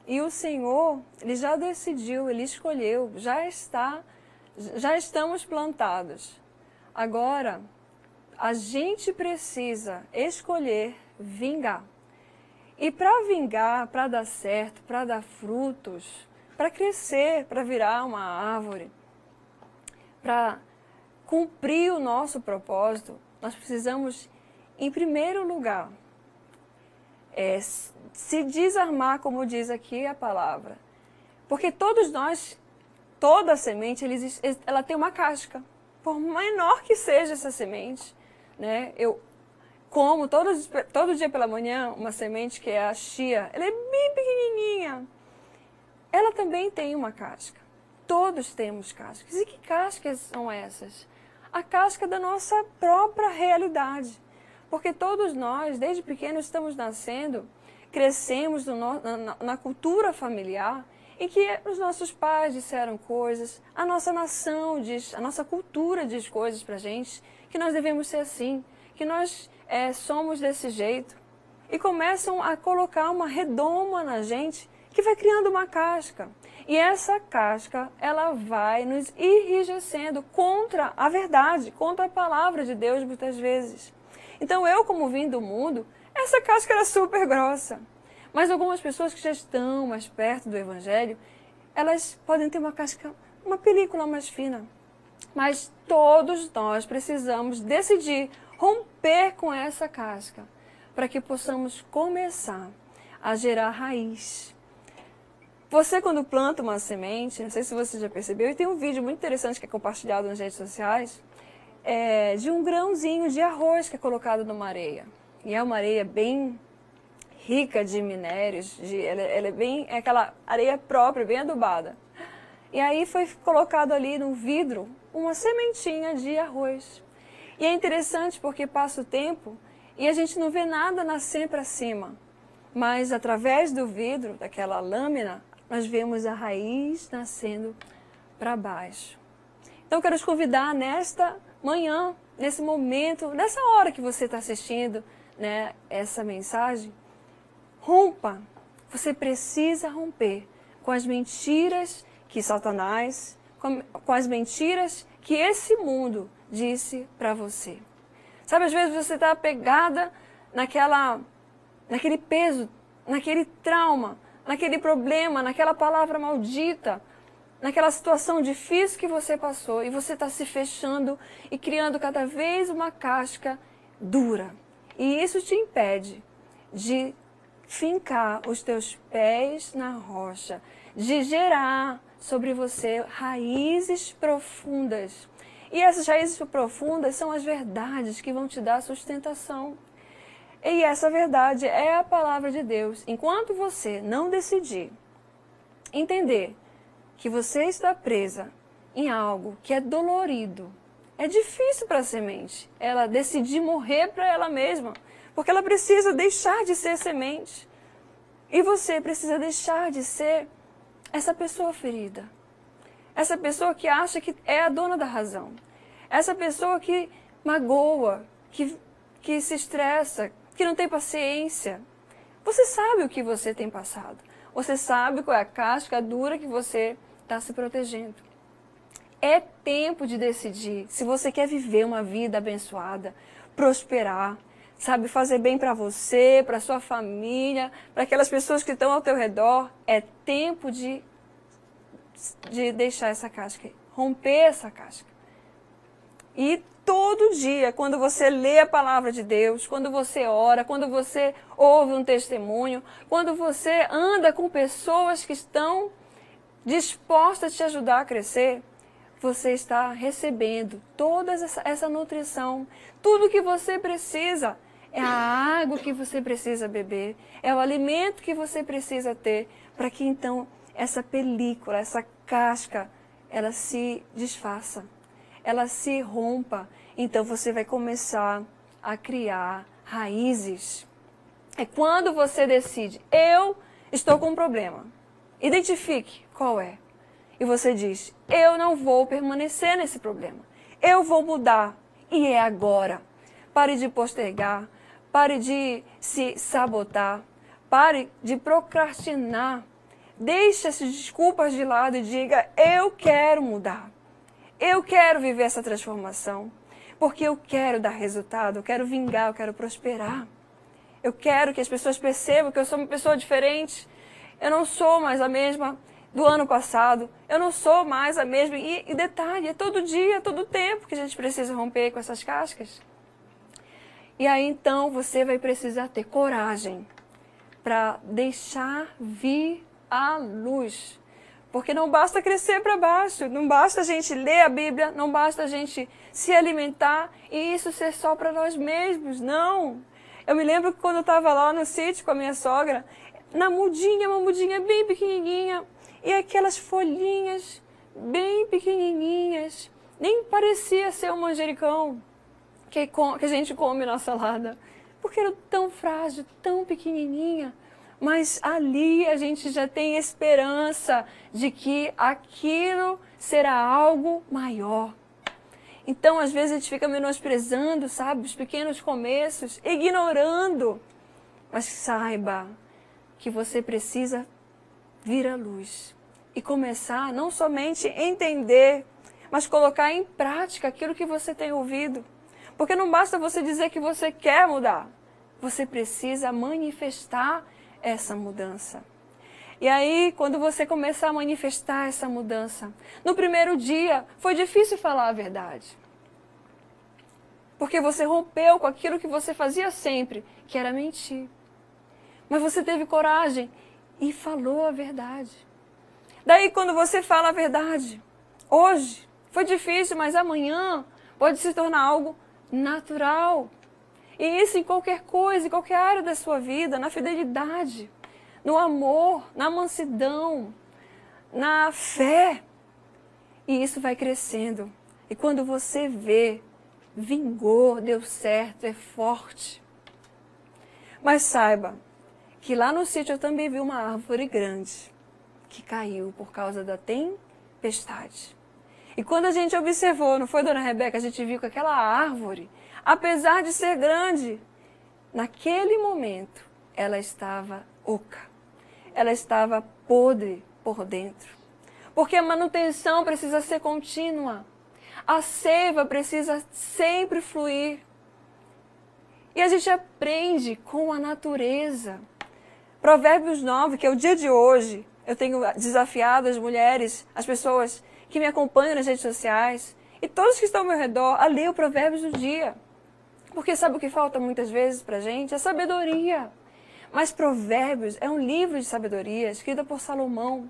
E o Senhor, ele já decidiu, ele escolheu, já está, já estamos plantados. Agora, a gente precisa escolher vingar. E para vingar, para dar certo, para dar frutos, para crescer, para virar uma árvore, para cumprir o nosso propósito, nós precisamos, em primeiro lugar, é, se desarmar, como diz aqui a palavra. Porque todos nós, toda semente, ela tem uma casca. Por menor que seja essa semente, né? Eu como todo, todo dia pela manhã uma semente que é a chia. Ela é bem pequenininha. Ela também tem uma casca. Todos temos cascas. E que cascas são essas? A casca da nossa própria realidade. Porque todos nós, desde pequenos, estamos nascendo, crescemos no, na, na cultura familiar em que os nossos pais disseram coisas, a nossa nação diz, a nossa cultura diz coisas para gente, que nós devemos ser assim, que nós é, somos desse jeito. E começam a colocar uma redoma na gente que vai criando uma casca. E essa casca, ela vai nos enrijecendo contra a verdade, contra a palavra de Deus muitas vezes. Então eu, como vim do mundo, essa casca era super grossa. Mas algumas pessoas que já estão mais perto do Evangelho, elas podem ter uma casca, uma película mais fina. Mas todos nós precisamos decidir romper com essa casca para que possamos começar a gerar raiz. Você, quando planta uma semente, não sei se você já percebeu, e tem um vídeo muito interessante que é compartilhado nas redes sociais, é, de um grãozinho de arroz que é colocado numa areia. E é uma areia bem rica de minérios, de, ela, ela é bem é aquela areia própria, bem adubada. E aí foi colocado ali no vidro uma sementinha de arroz. E é interessante porque passa o tempo e a gente não vê nada nascer para cima. Mas através do vidro, daquela lâmina, nós vemos a raiz nascendo para baixo. Então quero te convidar nesta manhã, nesse momento, nessa hora que você está assistindo né, essa mensagem, rompa. Você precisa romper com as mentiras que Satanás, com, com as mentiras que esse mundo disse para você. Sabe, às vezes você está apegada naquela, naquele peso, naquele trauma, naquele problema, naquela palavra maldita naquela situação difícil que você passou e você está se fechando e criando cada vez uma casca dura. E isso te impede de fincar os teus pés na rocha, de gerar sobre você raízes profundas. E essas raízes profundas são as verdades que vão te dar sustentação. E essa verdade é a palavra de Deus. Enquanto você não decidir entender que você está presa em algo que é dolorido, é difícil para a semente ela decidir morrer para ela mesma, porque ela precisa deixar de ser semente. E você precisa deixar de ser essa pessoa ferida. Essa pessoa que acha que é a dona da razão. Essa pessoa que magoa, que, que se estressa, que não tem paciência. Você sabe o que você tem passado. Você sabe qual é a casca dura que você está se protegendo. É tempo de decidir se você quer viver uma vida abençoada, prosperar, sabe, fazer bem para você, para sua família, para aquelas pessoas que estão ao teu redor. É tempo de, de deixar essa casca, romper essa casca. E todo dia, quando você lê a palavra de Deus, quando você ora, quando você ouve um testemunho, quando você anda com pessoas que estão dispostas a te ajudar a crescer, você está recebendo toda essa, essa nutrição, tudo que você precisa. É a água que você precisa beber, é o alimento que você precisa ter para que então essa película, essa casca, ela se desfaça, ela se rompa. Então você vai começar a criar raízes. É quando você decide, eu estou com um problema. Identifique qual é e você diz: Eu não vou permanecer nesse problema. Eu vou mudar. E é agora. Pare de postergar. Pare de se sabotar. Pare de procrastinar. Deixe essas desculpas de lado e diga: Eu quero mudar. Eu quero viver essa transformação. Porque eu quero dar resultado. Eu quero vingar. Eu quero prosperar. Eu quero que as pessoas percebam que eu sou uma pessoa diferente. Eu não sou mais a mesma do ano passado. Eu não sou mais a mesma. E, e detalhe, é todo dia, todo tempo que a gente precisa romper com essas cascas. E aí então você vai precisar ter coragem para deixar vir a luz. Porque não basta crescer para baixo, não basta a gente ler a Bíblia, não basta a gente se alimentar e isso ser só para nós mesmos. Não. Eu me lembro que quando eu estava lá no sítio com a minha sogra, na mudinha, uma mudinha bem pequenininha, e aquelas folhinhas bem pequenininhas, nem parecia ser um manjericão que, que a gente come na salada, porque era tão frágil, tão pequenininha. Mas ali a gente já tem esperança de que aquilo será algo maior. Então, às vezes, a gente fica menosprezando, sabe, os pequenos começos, ignorando. Mas saiba que você precisa vir à luz e começar não somente entender, mas colocar em prática aquilo que você tem ouvido. Porque não basta você dizer que você quer mudar, você precisa manifestar essa mudança. E aí, quando você começar a manifestar essa mudança, no primeiro dia foi difícil falar a verdade. Porque você rompeu com aquilo que você fazia sempre, que era mentir. Mas você teve coragem e falou a verdade. Daí, quando você fala a verdade, hoje foi difícil, mas amanhã pode se tornar algo natural. E isso em qualquer coisa, em qualquer área da sua vida, na fidelidade, no amor, na mansidão, na fé. E isso vai crescendo. E quando você vê, vingou, deu certo, é forte. Mas saiba, que lá no sítio eu também vi uma árvore grande que caiu por causa da tempestade. E quando a gente observou, não foi, dona Rebeca, a gente viu que aquela árvore, apesar de ser grande, naquele momento ela estava oca. Ela estava podre por dentro. Porque a manutenção precisa ser contínua. A seiva precisa sempre fluir. E a gente aprende com a natureza. Provérbios 9, que é o dia de hoje, eu tenho desafiado as mulheres, as pessoas que me acompanham nas redes sociais e todos que estão ao meu redor a ler o Provérbios do dia. Porque sabe o que falta muitas vezes para gente? A sabedoria. Mas Provérbios é um livro de sabedoria escrito por Salomão.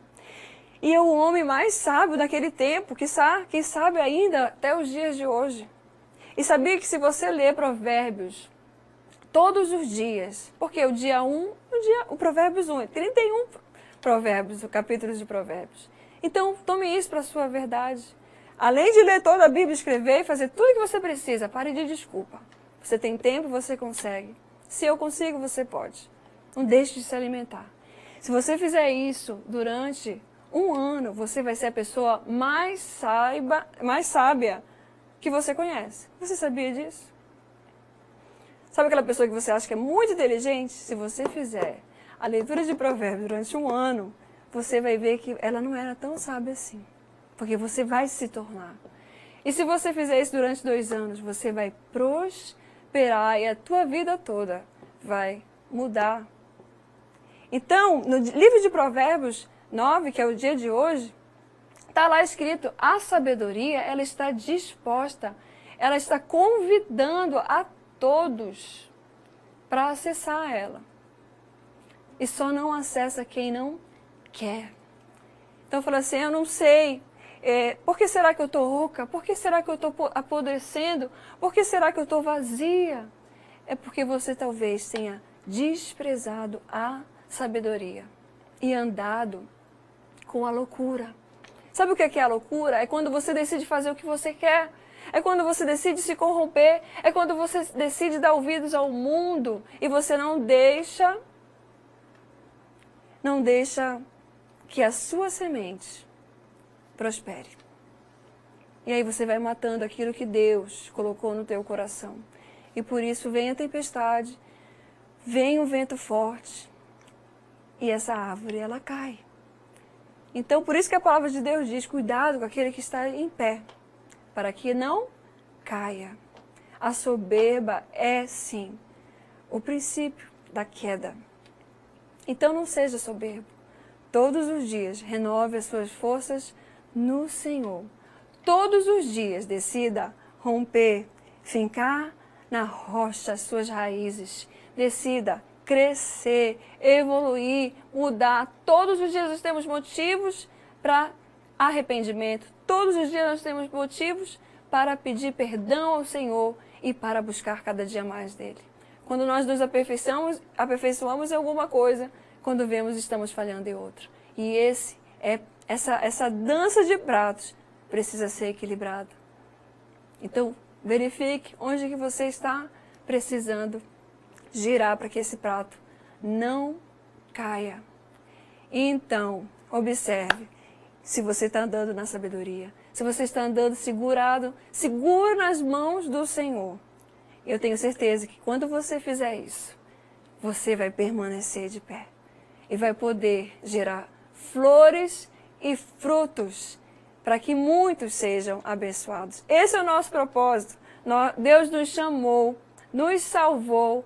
E é o homem mais sábio daquele tempo, que sabe, quem sabe ainda até os dias de hoje. E sabia que se você ler Provérbios todos os dias, porque o dia 1, o, dia, o Provérbios 1, é 31 provérbios, capítulos de Provérbios. Então, tome isso para a sua verdade. Além de ler toda a Bíblia, escrever e fazer tudo o que você precisa, pare de desculpa. Você tem tempo, você consegue. Se eu consigo, você pode. Não deixe de se alimentar. Se você fizer isso durante um ano, você vai ser a pessoa mais, saiba, mais sábia que você conhece. Você sabia disso? Sabe aquela pessoa que você acha que é muito inteligente? Se você fizer a leitura de provérbios durante um ano, você vai ver que ela não era tão sábia assim. Porque você vai se tornar. E se você fizer isso durante dois anos, você vai prosperar e a tua vida toda vai mudar. Então, no livro de Provérbios 9, que é o dia de hoje, está lá escrito: a sabedoria ela está disposta, ela está convidando a todos para acessar ela. E só não acessa quem não quer. Então fala assim: eu não sei. É, por que será que eu estou rouca? Por que será que eu estou apodrecendo? Por que será que eu estou vazia? É porque você talvez tenha desprezado a sabedoria e andado com a loucura. Sabe o que é, é a loucura? É quando você decide fazer o que você quer. É quando você decide se corromper. É quando você decide dar ouvidos ao mundo e você não deixa não deixa que a sua semente prospere. E aí você vai matando aquilo que Deus colocou no teu coração. E por isso vem a tempestade, vem o vento forte, e essa árvore ela cai. Então, por isso que a palavra de Deus diz: cuidado com aquele que está em pé, para que não caia. A soberba é, sim, o princípio da queda. Então, não seja soberbo. Todos os dias, renove as suas forças no Senhor. Todos os dias, decida romper, fincar na rocha as suas raízes. Decida crescer, evoluir, mudar. Todos os dias nós temos motivos para arrependimento. Todos os dias nós temos motivos para pedir perdão ao Senhor e para buscar cada dia mais dele. Quando nós nos aperfeiçoamos, aperfeiçoamos em alguma coisa, quando vemos estamos falhando em outra. E esse é essa essa dança de pratos precisa ser equilibrada. Então, verifique onde que você está precisando girar para que esse prato não caia. Então, observe se você está andando na sabedoria, se você está andando segurado, seguro nas mãos do Senhor. Eu tenho certeza que quando você fizer isso, você vai permanecer de pé e vai poder gerar flores e frutos para que muitos sejam abençoados. Esse é o nosso propósito. Deus nos chamou, nos salvou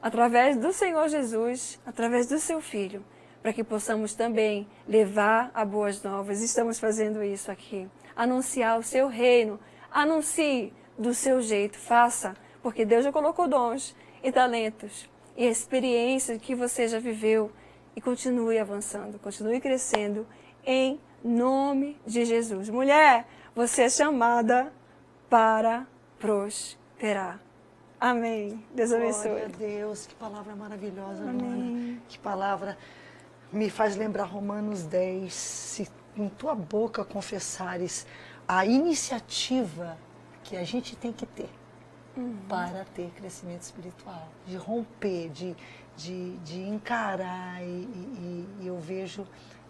através do Senhor Jesus, através do seu Filho, para que possamos também levar a boas novas. Estamos fazendo isso aqui. Anunciar o seu reino. Anuncie do seu jeito, faça, porque Deus já colocou dons e talentos e experiências que você já viveu e continue avançando, continue crescendo em nome de Jesus. Mulher, você é chamada para prosperar. Amém. Deus abençoe. Glória a Deus, que palavra maravilhosa, Amém. Que palavra me faz lembrar Romanos 10. Se em tua boca confessares a iniciativa que a gente tem que ter uhum. para ter crescimento espiritual, de romper, de, de, de encarar. E, e, e eu vejo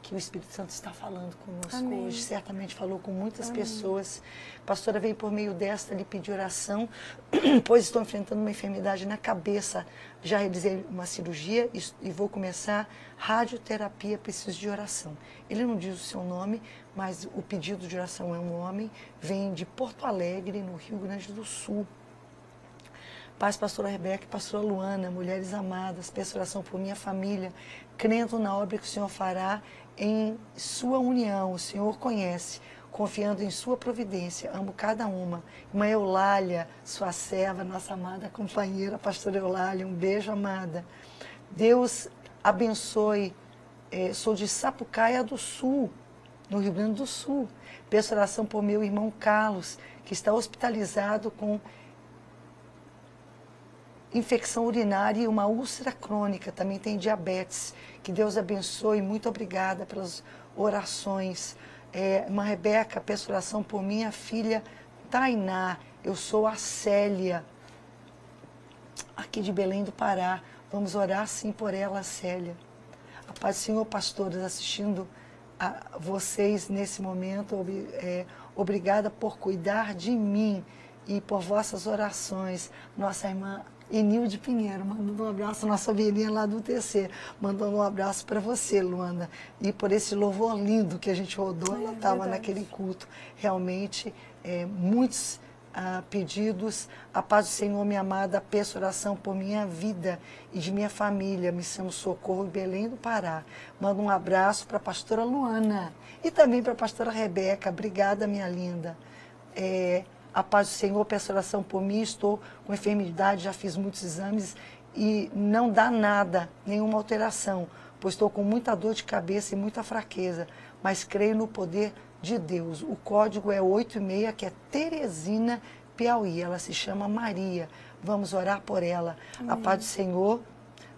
que o Espírito Santo está falando conosco Amém. hoje. Certamente falou com muitas Amém. pessoas. A pastora veio por meio desta lhe pedir oração, (clears throat) pois estou enfrentando uma enfermidade na cabeça. Já realizei uma cirurgia e vou começar radioterapia, preciso de oração. Ele não diz o seu nome, mas o pedido de oração é um homem, vem de Porto Alegre, no Rio Grande do Sul. Paz, pastora Rebeca e pastora Luana, mulheres amadas, peço oração por minha família, crendo na obra que o Senhor fará em sua união, o Senhor conhece, confiando em sua providência, amo cada uma. Irmã Eulália, sua serva, nossa amada companheira, pastora Eulália, um beijo, amada. Deus abençoe, é, sou de Sapucaia do Sul, no Rio Grande do Sul. Peço oração por meu irmão Carlos, que está hospitalizado com infecção urinária e uma úlcera crônica, também tem diabetes. Que Deus abençoe, muito obrigada pelas orações. É, uma Rebeca, peço oração por minha filha Tainá, eu sou a Célia, aqui de Belém do Pará. Vamos orar sim por ela, Célia. A paz do Senhor, pastores, assistindo a vocês nesse momento. É, obrigada por cuidar de mim e por vossas orações. Nossa irmã Enilde Pinheiro, mandando um abraço, nossa ovelhinha lá do TC, mandando um abraço para você, Luanda, e por esse louvor lindo que a gente rodou, ela estava é naquele culto. Realmente, é, muitos ah, pedidos, a paz do Senhor, minha amada, peço oração por minha vida e de minha família, Missão Socorro em Belém do Pará. Mando um abraço para a pastora Luana e também para a pastora Rebeca, obrigada, minha linda. É, a paz do Senhor, peço oração por mim, estou com enfermidade, já fiz muitos exames e não dá nada, nenhuma alteração, pois estou com muita dor de cabeça e muita fraqueza, mas creio no poder de Deus. O código é 86, que é Teresina Piauí. Ela se chama Maria. Vamos orar por ela. Amém. A paz do Senhor,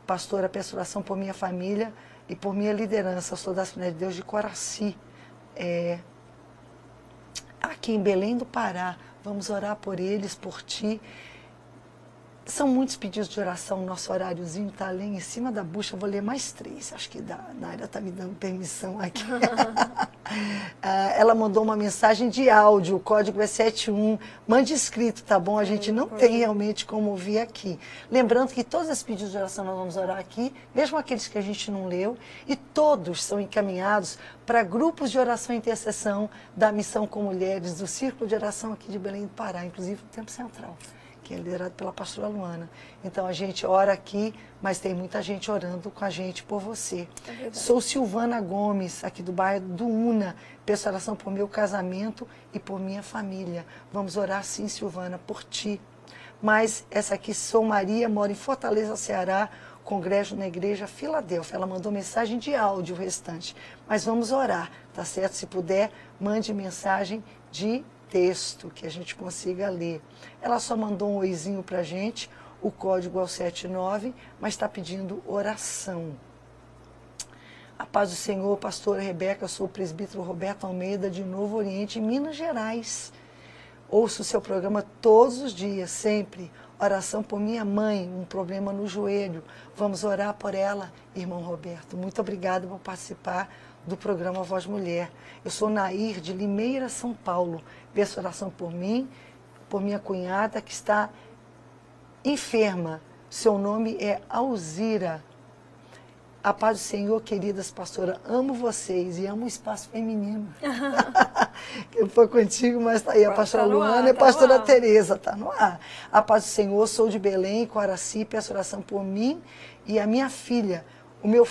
pastora, peço oração por minha família e por minha liderança. Eu sou da Assembleia de Deus de Coraci, é, aqui em Belém do Pará. Vamos orar por eles, por ti. São muitos pedidos de oração, nosso horáriozinho está ali em cima da bucha. Eu vou ler mais três, acho que a Naira está me dando permissão aqui. (laughs) (laughs) Ah, ela mandou uma mensagem de áudio, o código é 71. Mande escrito, tá bom? A gente não tem realmente como ouvir aqui. Lembrando que todos esses pedidos de oração nós vamos orar aqui, mesmo aqueles que a gente não leu, e todos são encaminhados para grupos de oração e intercessão da Missão com Mulheres, do Círculo de Oração aqui de Belém do Pará, inclusive no Tempo Central, que é liderado pela pastora Luana. Então a gente ora aqui, mas tem muita gente orando com a gente por você. É Sou Silvana Gomes, aqui do bairro do Una. Peço oração por meu casamento e por minha família. Vamos orar sim, Silvana, por ti. Mas essa aqui, sou Maria, moro em Fortaleza, Ceará congresso na igreja Filadélfia. Ela mandou mensagem de áudio o restante. Mas vamos orar, tá certo? Se puder, mande mensagem de texto que a gente consiga ler. Ela só mandou um oizinho para a gente, o código é o 79, mas está pedindo oração. A paz do Senhor, pastora Rebeca, eu sou o presbítero Roberto Almeida, de Novo Oriente, Minas Gerais. Ouço o seu programa todos os dias, sempre. Oração por minha mãe, um problema no joelho. Vamos orar por ela, irmão Roberto. Muito obrigada por participar do programa Voz Mulher. Eu sou Nair, de Limeira, São Paulo. Peço oração por mim, por minha cunhada, que está enferma. Seu nome é Alzira. A paz do Senhor, queridas pastoras, amo vocês e amo o espaço feminino. que (laughs) foi contigo, mas está aí a pastora tá Luana ar, e a tá pastora Tereza, está no ar. A paz do Senhor, sou de Belém, Coraci, peço oração por mim e a minha filha, o meu,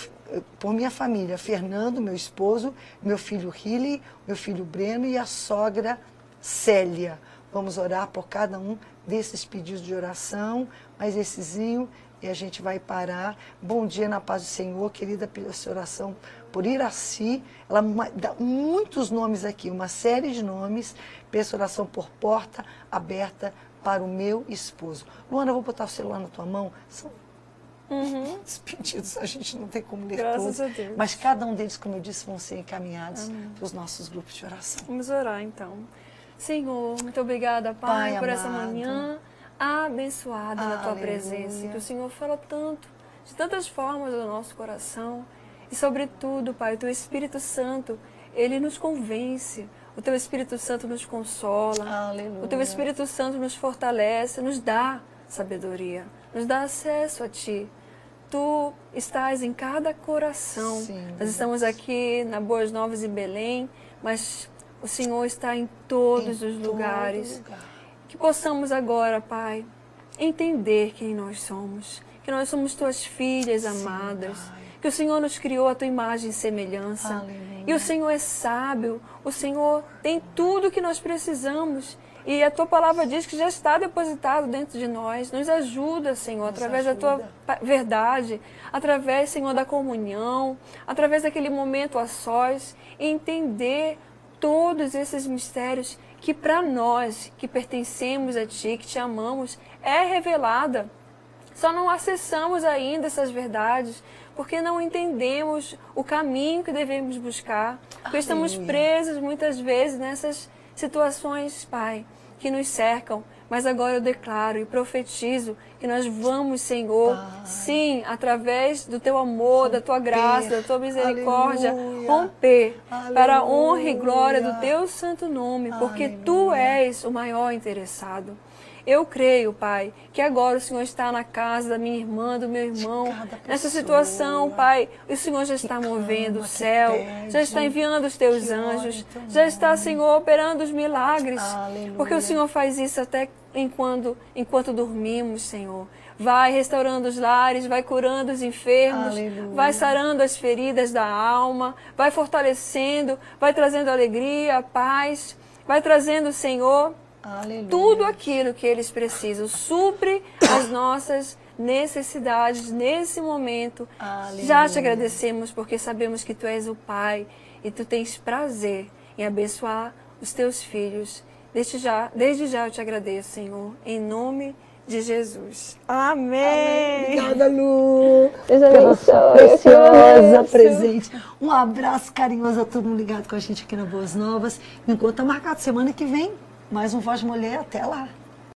por minha família, Fernando, meu esposo, meu filho Riley, meu filho Breno e a sogra Célia. Vamos orar por cada um desses pedidos de oração, mas essezinho e a gente vai parar. Bom dia na paz do Senhor, querida, sua oração por Iraci. Ela dá muitos nomes aqui, uma série de nomes. Peço oração por porta aberta para o meu esposo. Luana, eu vou botar o celular na tua mão. São uhum. (laughs) pedidos, a gente não tem como ler Graças todos. A Deus. Mas cada um deles, como eu disse, vão ser encaminhados para os nossos grupos de oração. Vamos orar então. Senhor, muito obrigada, Pai, Pai por amado. essa manhã abençoada na tua presença. Que o Senhor falou tanto, de tantas formas do nosso coração. E, sobretudo, Pai, o teu Espírito Santo, ele nos convence. O teu Espírito Santo nos consola. Aleluia. O teu Espírito Santo nos fortalece, nos dá sabedoria, nos dá acesso a ti. Tu estás em cada coração. Sim, Nós estamos aqui na Boas Novas em Belém, mas o Senhor está em todos em os lugares. Lugar. Que possamos agora, Pai, entender quem nós somos, que nós somos tuas filhas Sim, amadas, pai. que o Senhor nos criou a tua imagem e semelhança. Aleluia. E o Senhor é sábio, o Senhor tem tudo que nós precisamos. E a tua palavra diz que já está depositado dentro de nós. Nos ajuda, Senhor, Nos através ajuda. da tua verdade, através, Senhor, da comunhão, através daquele momento a sós, entender todos esses mistérios que para nós que pertencemos a Ti, que te amamos, é revelada. Só não acessamos ainda essas verdades porque não entendemos o caminho que devemos buscar, porque estamos presos muitas vezes nessas situações, Pai, que nos cercam. Mas agora eu declaro e profetizo que nós vamos, Senhor, Pai. sim, através do teu amor, romper. da tua graça, da tua misericórdia, Aleluia. romper Aleluia. para a honra e glória do teu santo nome, porque Aleluia. tu és o maior interessado. Eu creio, Pai, que agora o Senhor está na casa da minha irmã, do meu irmão, nessa situação, Pai. O Senhor já está movendo o céu, já está enviando os teus anjos, já está, Senhor, operando os milagres, Aleluia. porque o Senhor faz isso até enquanto, enquanto dormimos, Senhor. Vai restaurando os lares, vai curando os enfermos, Aleluia. vai sarando as feridas da alma, vai fortalecendo, vai trazendo alegria, paz, vai trazendo, Senhor, Aleluia. Tudo aquilo que eles precisam supre as (coughs) nossas necessidades nesse momento. Aleluia. Já te agradecemos porque sabemos que tu és o Pai e tu tens prazer em abençoar os teus filhos. Desde já, desde já eu te agradeço, Senhor, em nome de Jesus. Amém. Amém. Obrigada, Lu. Deus abençoe. Preciosa presente. Um abraço carinhoso a todo mundo ligado com a gente aqui na Boas Novas. Enquanto tá marcado semana que vem, mais um Voz Mulher, até lá.